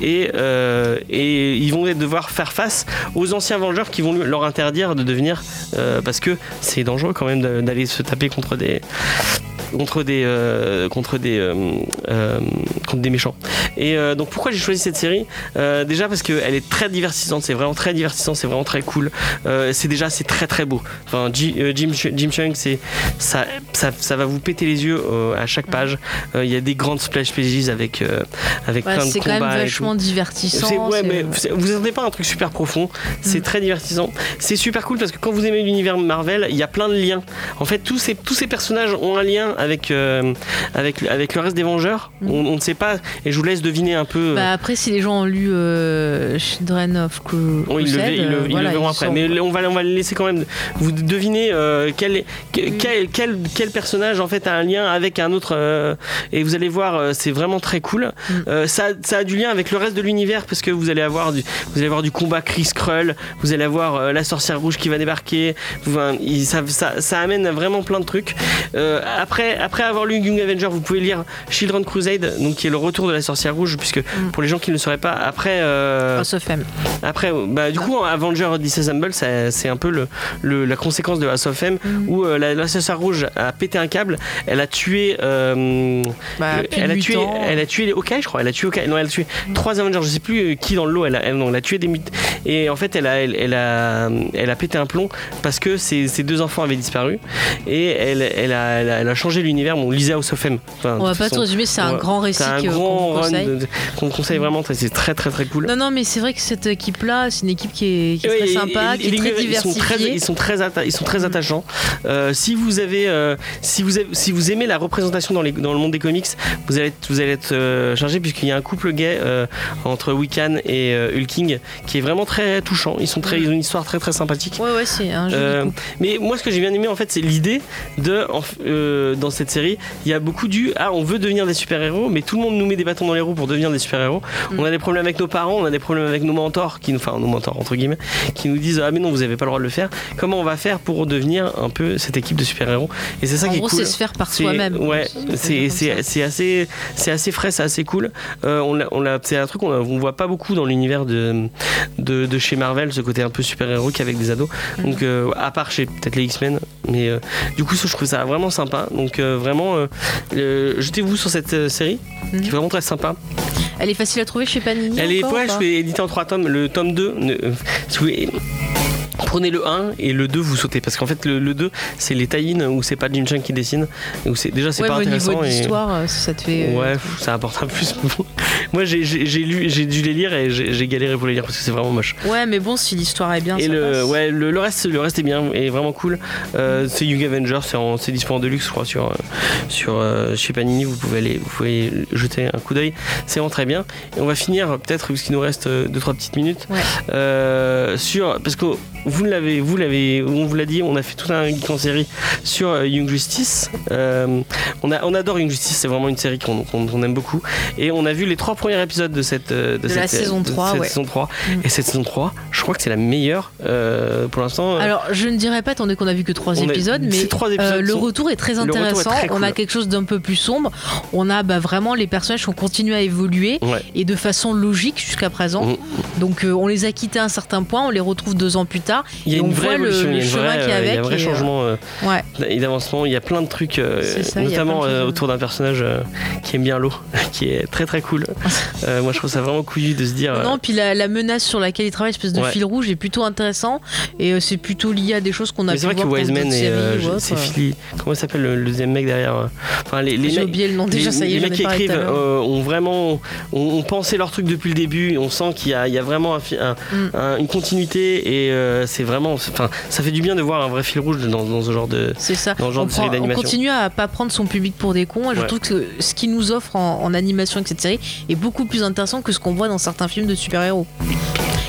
Et, euh, et ils vont devoir faire face aux anciens Vengeurs qui vont leur interdire de devenir euh, parce que c'est dangereux quand même d'aller se taper contre des contre des euh, contre des euh, euh, contre des méchants et donc pourquoi j'ai choisi cette série? Déjà parce qu'elle est très divertissante c'est vraiment très divertissant c'est vraiment très cool c'est déjà c'est très très beau enfin Ji- Jim Jim Chung c'est ça, ça ça va vous péter les yeux à chaque page il y a des grandes splash pages avec avec Ouais, plein de c'est quand même combats vachement divertissant. Ouais, mais vous attendez pas un truc super profond. C'est Mm. très divertissant. C'est super cool parce que quand vous aimez l'univers Marvel, il y a plein de liens. En fait, tous ces, tous ces personnages ont un lien avec, euh, avec, avec le reste des Vengeurs. Mm. On, on ne sait pas, et je vous laisse deviner un peu. Bah, après, si les gens ont lu euh, Children of ils le, ils le- euh, ils voilà, le verront ils après. sont- Mais on va, on va le laisser quand même. Vous deviner euh, quel, quel, quel, quel personnage en fait a un lien avec un autre. euh, et vous allez voir, euh, c'est vraiment très cool. Mm. Euh, ça, ça a du lien avec le reste de l'univers parce que vous allez avoir du, vous allez avoir du combat Chris Krull. Vous allez avoir euh, la sorcière rouge qui va débarquer. Ça, ça, ça amène vraiment plein de trucs. Euh, après, après avoir lu Young Avenger, vous pouvez lire Children Crusade, donc qui est le retour de la sorcière rouge, puisque Mm. pour les gens qui ne le sauraient pas, après. euh, House of M. après, bah, du coup, Avenger Disassemble, c'est un peu le, le- la conséquence de House of M, Mm. où euh, la, la sorcière rouge a pété un câble, elle a tué. euh, Bah, le- de elle, a tué elle a tué les Hawkeye, je crois. Elle a tué Hawkeye. Non, elle a tué trois Avengers. Je sais plus euh, qui dans le lot. Elle a, elle, non, elle a tué des mutants. Et en fait, elle a, elle, elle a, elle a pété un plomb parce que ses, ses deux enfants avaient disparu. Et elle, elle, a, elle, a, elle l'univers. Bon, lisez House of M. Enfin, On va pas tout résumer, c'est un grand récit qu'on conseille. qu'on conseille vraiment. C'est très, très, très cool. Non, non, mais c'est vrai que cette équipe-là, c'est une équipe qui est, qui est Oui, très sympa, qui est très gars, ils sont très, diversifiée. ils sont très, ils sont très attachants. Euh, si vous avez, euh, si vous si vous aimez la représentation dans, les, dans le monde des comics, vous allez être, vous allez être euh, chargé puisqu'il y a un couple gay entre Wiccan et Hulking qui est vraiment très touchant. Ils sont très, ils ont une histoire très très sympathique. Ouais, ouais, c'est un mais moi, ce que j'ai bien aimé, en fait, c'est l'idée de, euh, dans cette série, il y a beaucoup du ah, on veut devenir des super-héros, mais tout le monde nous met des bâtons dans les roues pour devenir des super-héros. Mm. On a des problèmes avec nos parents, on a des problèmes avec nos mentors, qui nous, enfin, nos mentors entre guillemets, qui nous disent ah mais non, vous avez pas le droit de le faire. Comment on va faire pour devenir un peu cette équipe de super-héros? Et c'est ça En qui gros, est cool. c'est se faire par soi-même. Ouais, c'est assez, c'est assez frais, c'est assez cool. Euh, on l'a- on c'est un truc qu'on on voit pas beaucoup dans l'univers de, de, de chez Marvel, ce côté un peu super-héros qu'avec des ados. Mhm. Donc, euh, à part chez peut-être les X-Men. Mais euh, du coup, ça, je trouve ça vraiment sympa. Donc, Donc euh, vraiment, euh, jetez-vous sur cette euh, série, Mhm. qui est vraiment très sympa. Elle est facile à trouver chez Panini Elle est ouais, ou je pas vais éditer en trois tomes. Le tome 2, ne- euh, si vous voulez, prenez le 1 et le 2 vous sautez parce qu'en fait le, le 2 c'est les tie où c'est pas Jim Chung qui dessine où c'est déjà c'est Ouais, pas mais au intéressant niveau de et- l'histoire, euh, ça te fait. euh, Ouais, pff, ça apporte un plus. Moi, j'ai lu, j'ai dû les lire et j'ai galéré pour les lire parce que c'est vraiment moche. Ouais, mais bon, si l'histoire est bien, et ça le, passe. ouais, le, le reste, le reste est bien, est vraiment cool. Euh, c'est Young Avengers, c'est en- c'est disponible en deluxe, je crois, sur sur euh, chez Panini. Vous pouvez aller, vous pouvez jeter un coup d'œil. C'est vraiment très bien. Et on va finir peut-être puisqu'il nous reste euh, deux trois petites minutes Ouais. euh, sur parce que vous l'avez, vous l'avez, on vous l'a dit, on a fait tout un geek en série sur euh, Young Justice. Euh, on, a, on adore Young Justice, c'est vraiment une série qu'on qu'on- qu'on aime beaucoup. Et on a vu les trois premiers épisodes de cette, euh, De cette, la saison de 3, cette ouais. saison 3. Mm. Et cette saison 3, je crois que c'est la meilleure euh, pour l'instant. Alors, je ne dirais pas, étant donné qu'on a vu que trois épisodes, mais ces trois épisodes euh, le retour est très est intéressant. On a quelque chose d'un peu plus sombre. On a bah, vraiment les personnages qui ont continué à évoluer Ouais. et de façon logique jusqu'à présent. Mm. Donc, on les a quittés à un certain point, on les retrouve deux ans plus tard. Il y a et une on vraie voit le- évolution, le il y a une chemin vraie, qu'il y a euh, il y a un vrai et, euh, changement euh, Ouais. et d'avancement. Il y a plein de trucs, euh, ça, notamment de autour d'un personnage qui aime bien l'eau, qui est très très cool. Moi, je trouve ça vraiment couillu de se dire. Non, puis la, la menace sur laquelle il travaille, espèce de Ouais. fil rouge, est plutôt intéressant. Et c'est plutôt lié à des choses qu'on a pu c'est vrai que voir Wiseman et c'est Philly. Comment s'appelle le, deuxième mec derrière Enfin, les, les J'ai mecs. oublié le nom déjà, les, ça y est, les j'en mecs ai qui écrivent ont vraiment ont, pensé leur truc depuis le début on sent qu'il y a, vraiment Mm. un- une continuité et c'est vraiment enfin ça fait du bien de voir un vrai fil rouge dans, dans ce genre de C'est ça. dans ce genre on, de série prend- on d'animation. continue à pas prendre son public pour des cons. Et je Ouais. trouve que ce qu'il nous offre en, en animation avec cette série est beaucoup plus intéressant que ce qu'on voit dans certains films de super-héros.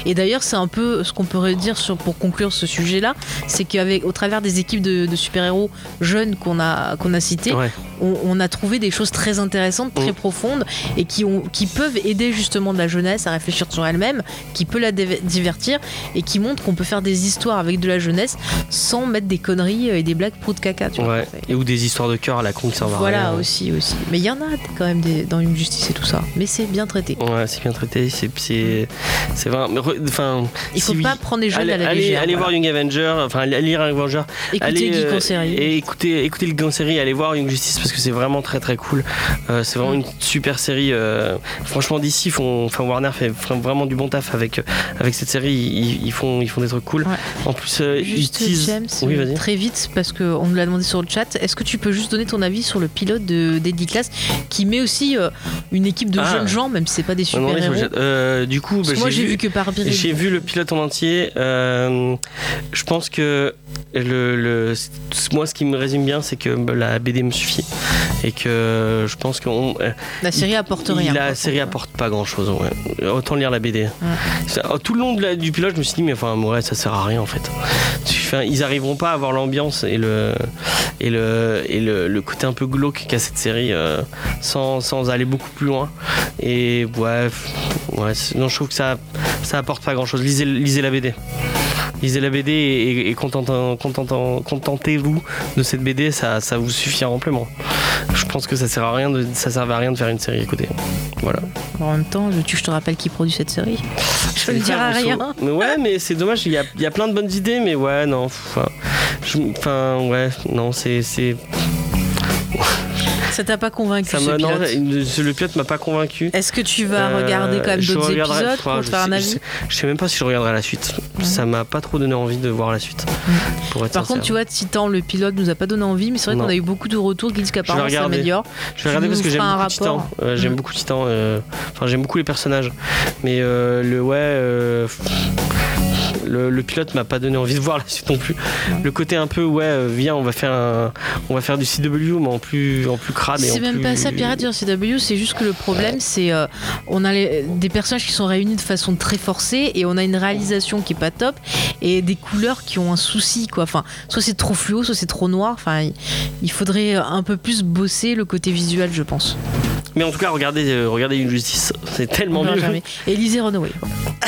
Et d'ailleurs, c'est un peu ce qu'on pourrait dire sur, pour conclure ce sujet-là, c'est qu'avec au travers des équipes de, de super-héros jeunes qu'on a qu'on a citées, Ouais. on, on a trouvé des choses très intéressantes, très Mm. profondes et qui ont qui peuvent aider justement de la jeunesse à réfléchir sur elle-même, qui peut la divertir et qui montrent qu'on peut faire des histoires avec de la jeunesse sans mettre des conneries et des blagues pro de caca. Tu vois. Ouais. et ou des histoires de cœur à la con qui servent à Voilà rien. aussi aussi. Mais il y en a quand même des, dans une justice et tout ça. Mais c'est bien traité. Ouais, c'est bien traité, c'est c'est c'est vraiment enfin Il faut si- pas prendre les jeunes allez, à la allez, légère. allez voilà. voir Young Avenger, enfin allez lire Young Avenger, Écoutez allez Geek euh, en série. et écoutez écoutez le en série, allez voir Young Justice parce que c'est vraiment très très cool. Euh, c'est vraiment une super série. euh, franchement d'ici, font, enfin Warner fait vra- vraiment du bon taf avec avec cette série. Ils, ils font ils font des trucs cool. Ouais. En plus, euh, Juste teasent- James, Oui, euh, très vite, parce qu'on nous l'a demandé sur le chat, est-ce que tu peux juste donner ton avis sur le pilote de d'Eddie Class qui met aussi euh, une équipe de Ah. jeunes gens, même si c'est pas des super-héros euh, du coup, bah, Moi j'ai vu que par. J'ai vu le pilote en entier. je pense que le, le- moi, ce qui me résume bien, c'est que bah, la BD me suffit et que je pense que La série apporte rien. La série apporte pas grand chose. Autant lire la BD. Ça- tout le long de la- du pilote, je me suis dit, mais enfin, ouais, ça sert à rien en fait. Ils arriveront pas à avoir l'ambiance et le et le et le, côté un peu glauque qu'a cette série euh, sans, sans aller beaucoup plus loin. Et ouais, ouais, non, je trouve que ça ça apporte pas grand chose. Lisez, lisez la BD. Lisez la BD et, et contentant- contentant- contentez-vous de cette BD, ça, ça vous suffit amplement. Je pense que ça sert à rien de, ça servait à rien de faire une série. Écoutez, voilà. En même temps, je te rappelle qui produit cette série Je ne C'est dirai ça, rien. Mais ouais, mais c'est dommage, il y a, y a plein de bonnes idées, mais ouais, non. Enfin, ouais, non, c'est. Ça t'a pas convaincu Ça ce non, le, pilote m'a pas convaincu. Est-ce que tu vas Euh, regarder quand même je d'autres épisodes pour te faire un sais- avis je sais, je sais même pas si je regarderai la suite. Ça m'a pas trop donné envie de voir la suite. Pour être Par contre, tu vois, Titan, le pilote, nous a pas donné envie, mais c'est vrai qu'on a eu beaucoup de retours qui disent qu'apparemment ça améliore. Je vais regarder parce que j'aime beaucoup Titan. Euh, j'aime Mm. beaucoup Titan. euh, Enfin, j'aime beaucoup les personnages. Mais euh, le ouais. Le, le pilote m'a pas donné envie de voir la suite non plus. Le côté un peu ouais, euh, viens, on va faire un, on va faire du CW mais en plus, en plus crade. C'est même plus- pas ça, Pirate sur CW, c'est juste que le problème, c'est euh, on a les- des personnages qui sont réunis de façon très forcée et on a une réalisation qui est pas top et des couleurs qui ont un souci, quoi. Enfin, soit c'est trop fluo, soit c'est trop noir. Enfin, il- faudrait un peu plus bosser le côté visuel, je pense. Mais en tout cas, regardez, euh, regardez une justice, c'est tellement On verra mieux. jamais. Et lisez Runaway.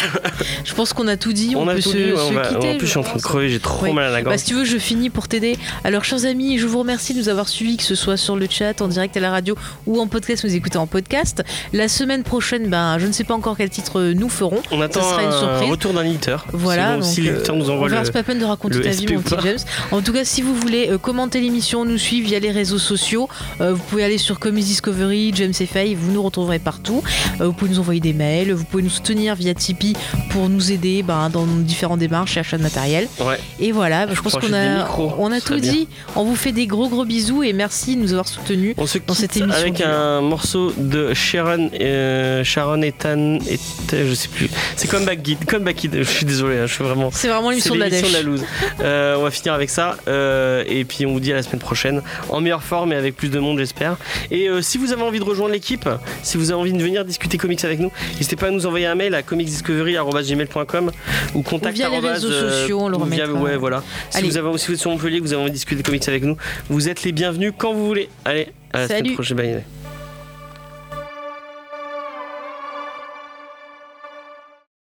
Je pense qu'on a tout dit. On, On, a peut tout se, dit. ouais, on se va- quitter. en plus, je suis en train de crever, j'ai trop Ouais. mal à la Bah, gorge. si tu veux, je finis pour t'aider. Alors, chers amis, je vous remercie de nous avoir suivis, que ce soit sur le chat, en direct à la radio ou en podcast, vous écoutez en podcast. La semaine prochaine, ben, je ne sais pas encore quel titre nous ferons. On attend sera une un retour d'un éditeur. Voilà, Sinon, si donc, l'éditeur euh, nous on envoie verra, le. c'est pas peine de raconter ta vie, mon petit. James. En tout cas, si vous voulez euh, commenter l'émission, nous suivre via les réseaux sociaux, euh, vous pouvez aller sur Comics Discovery, James et Faye, vous nous retrouverez partout. Vous pouvez nous envoyer des mails, vous pouvez nous soutenir via Tipeee pour nous aider ben, dans nos différentes démarches et achats de matériel. Ouais. Et voilà, je pense qu'on a, micros, on a tout bien. dit. On vous fait des gros gros bisous et merci de nous avoir soutenus. On se Dans cette émission avec un morceau de Sharon, euh, Sharon Ethan, et je sais plus. C'est Comeback Kid. Comeback Kid. Je suis désolé, hein, je suis vraiment. C'est vraiment l'émission de la de la loose. Euh, on va finir avec ça. euh, et puis on vous dit à la semaine prochaine. En meilleure forme et avec plus de monde, j'espère. Et euh, si vous avez envie de rejoindre l'équipe, si vous avez envie de venir discuter comics avec nous, n'hésitez pas à nous envoyer un mail à comicsdiscovery.gmail.com ou contact via les réseaux euh, sociaux, on le ou via- remettra. ouais, voilà. Si Allez. vous, avez, si vous êtes sur Montpellier, que vous avez envie de discuter comics avec nous, vous êtes les bienvenus quand vous voulez. Allez, à la Salut. semaine prochaine. Bye.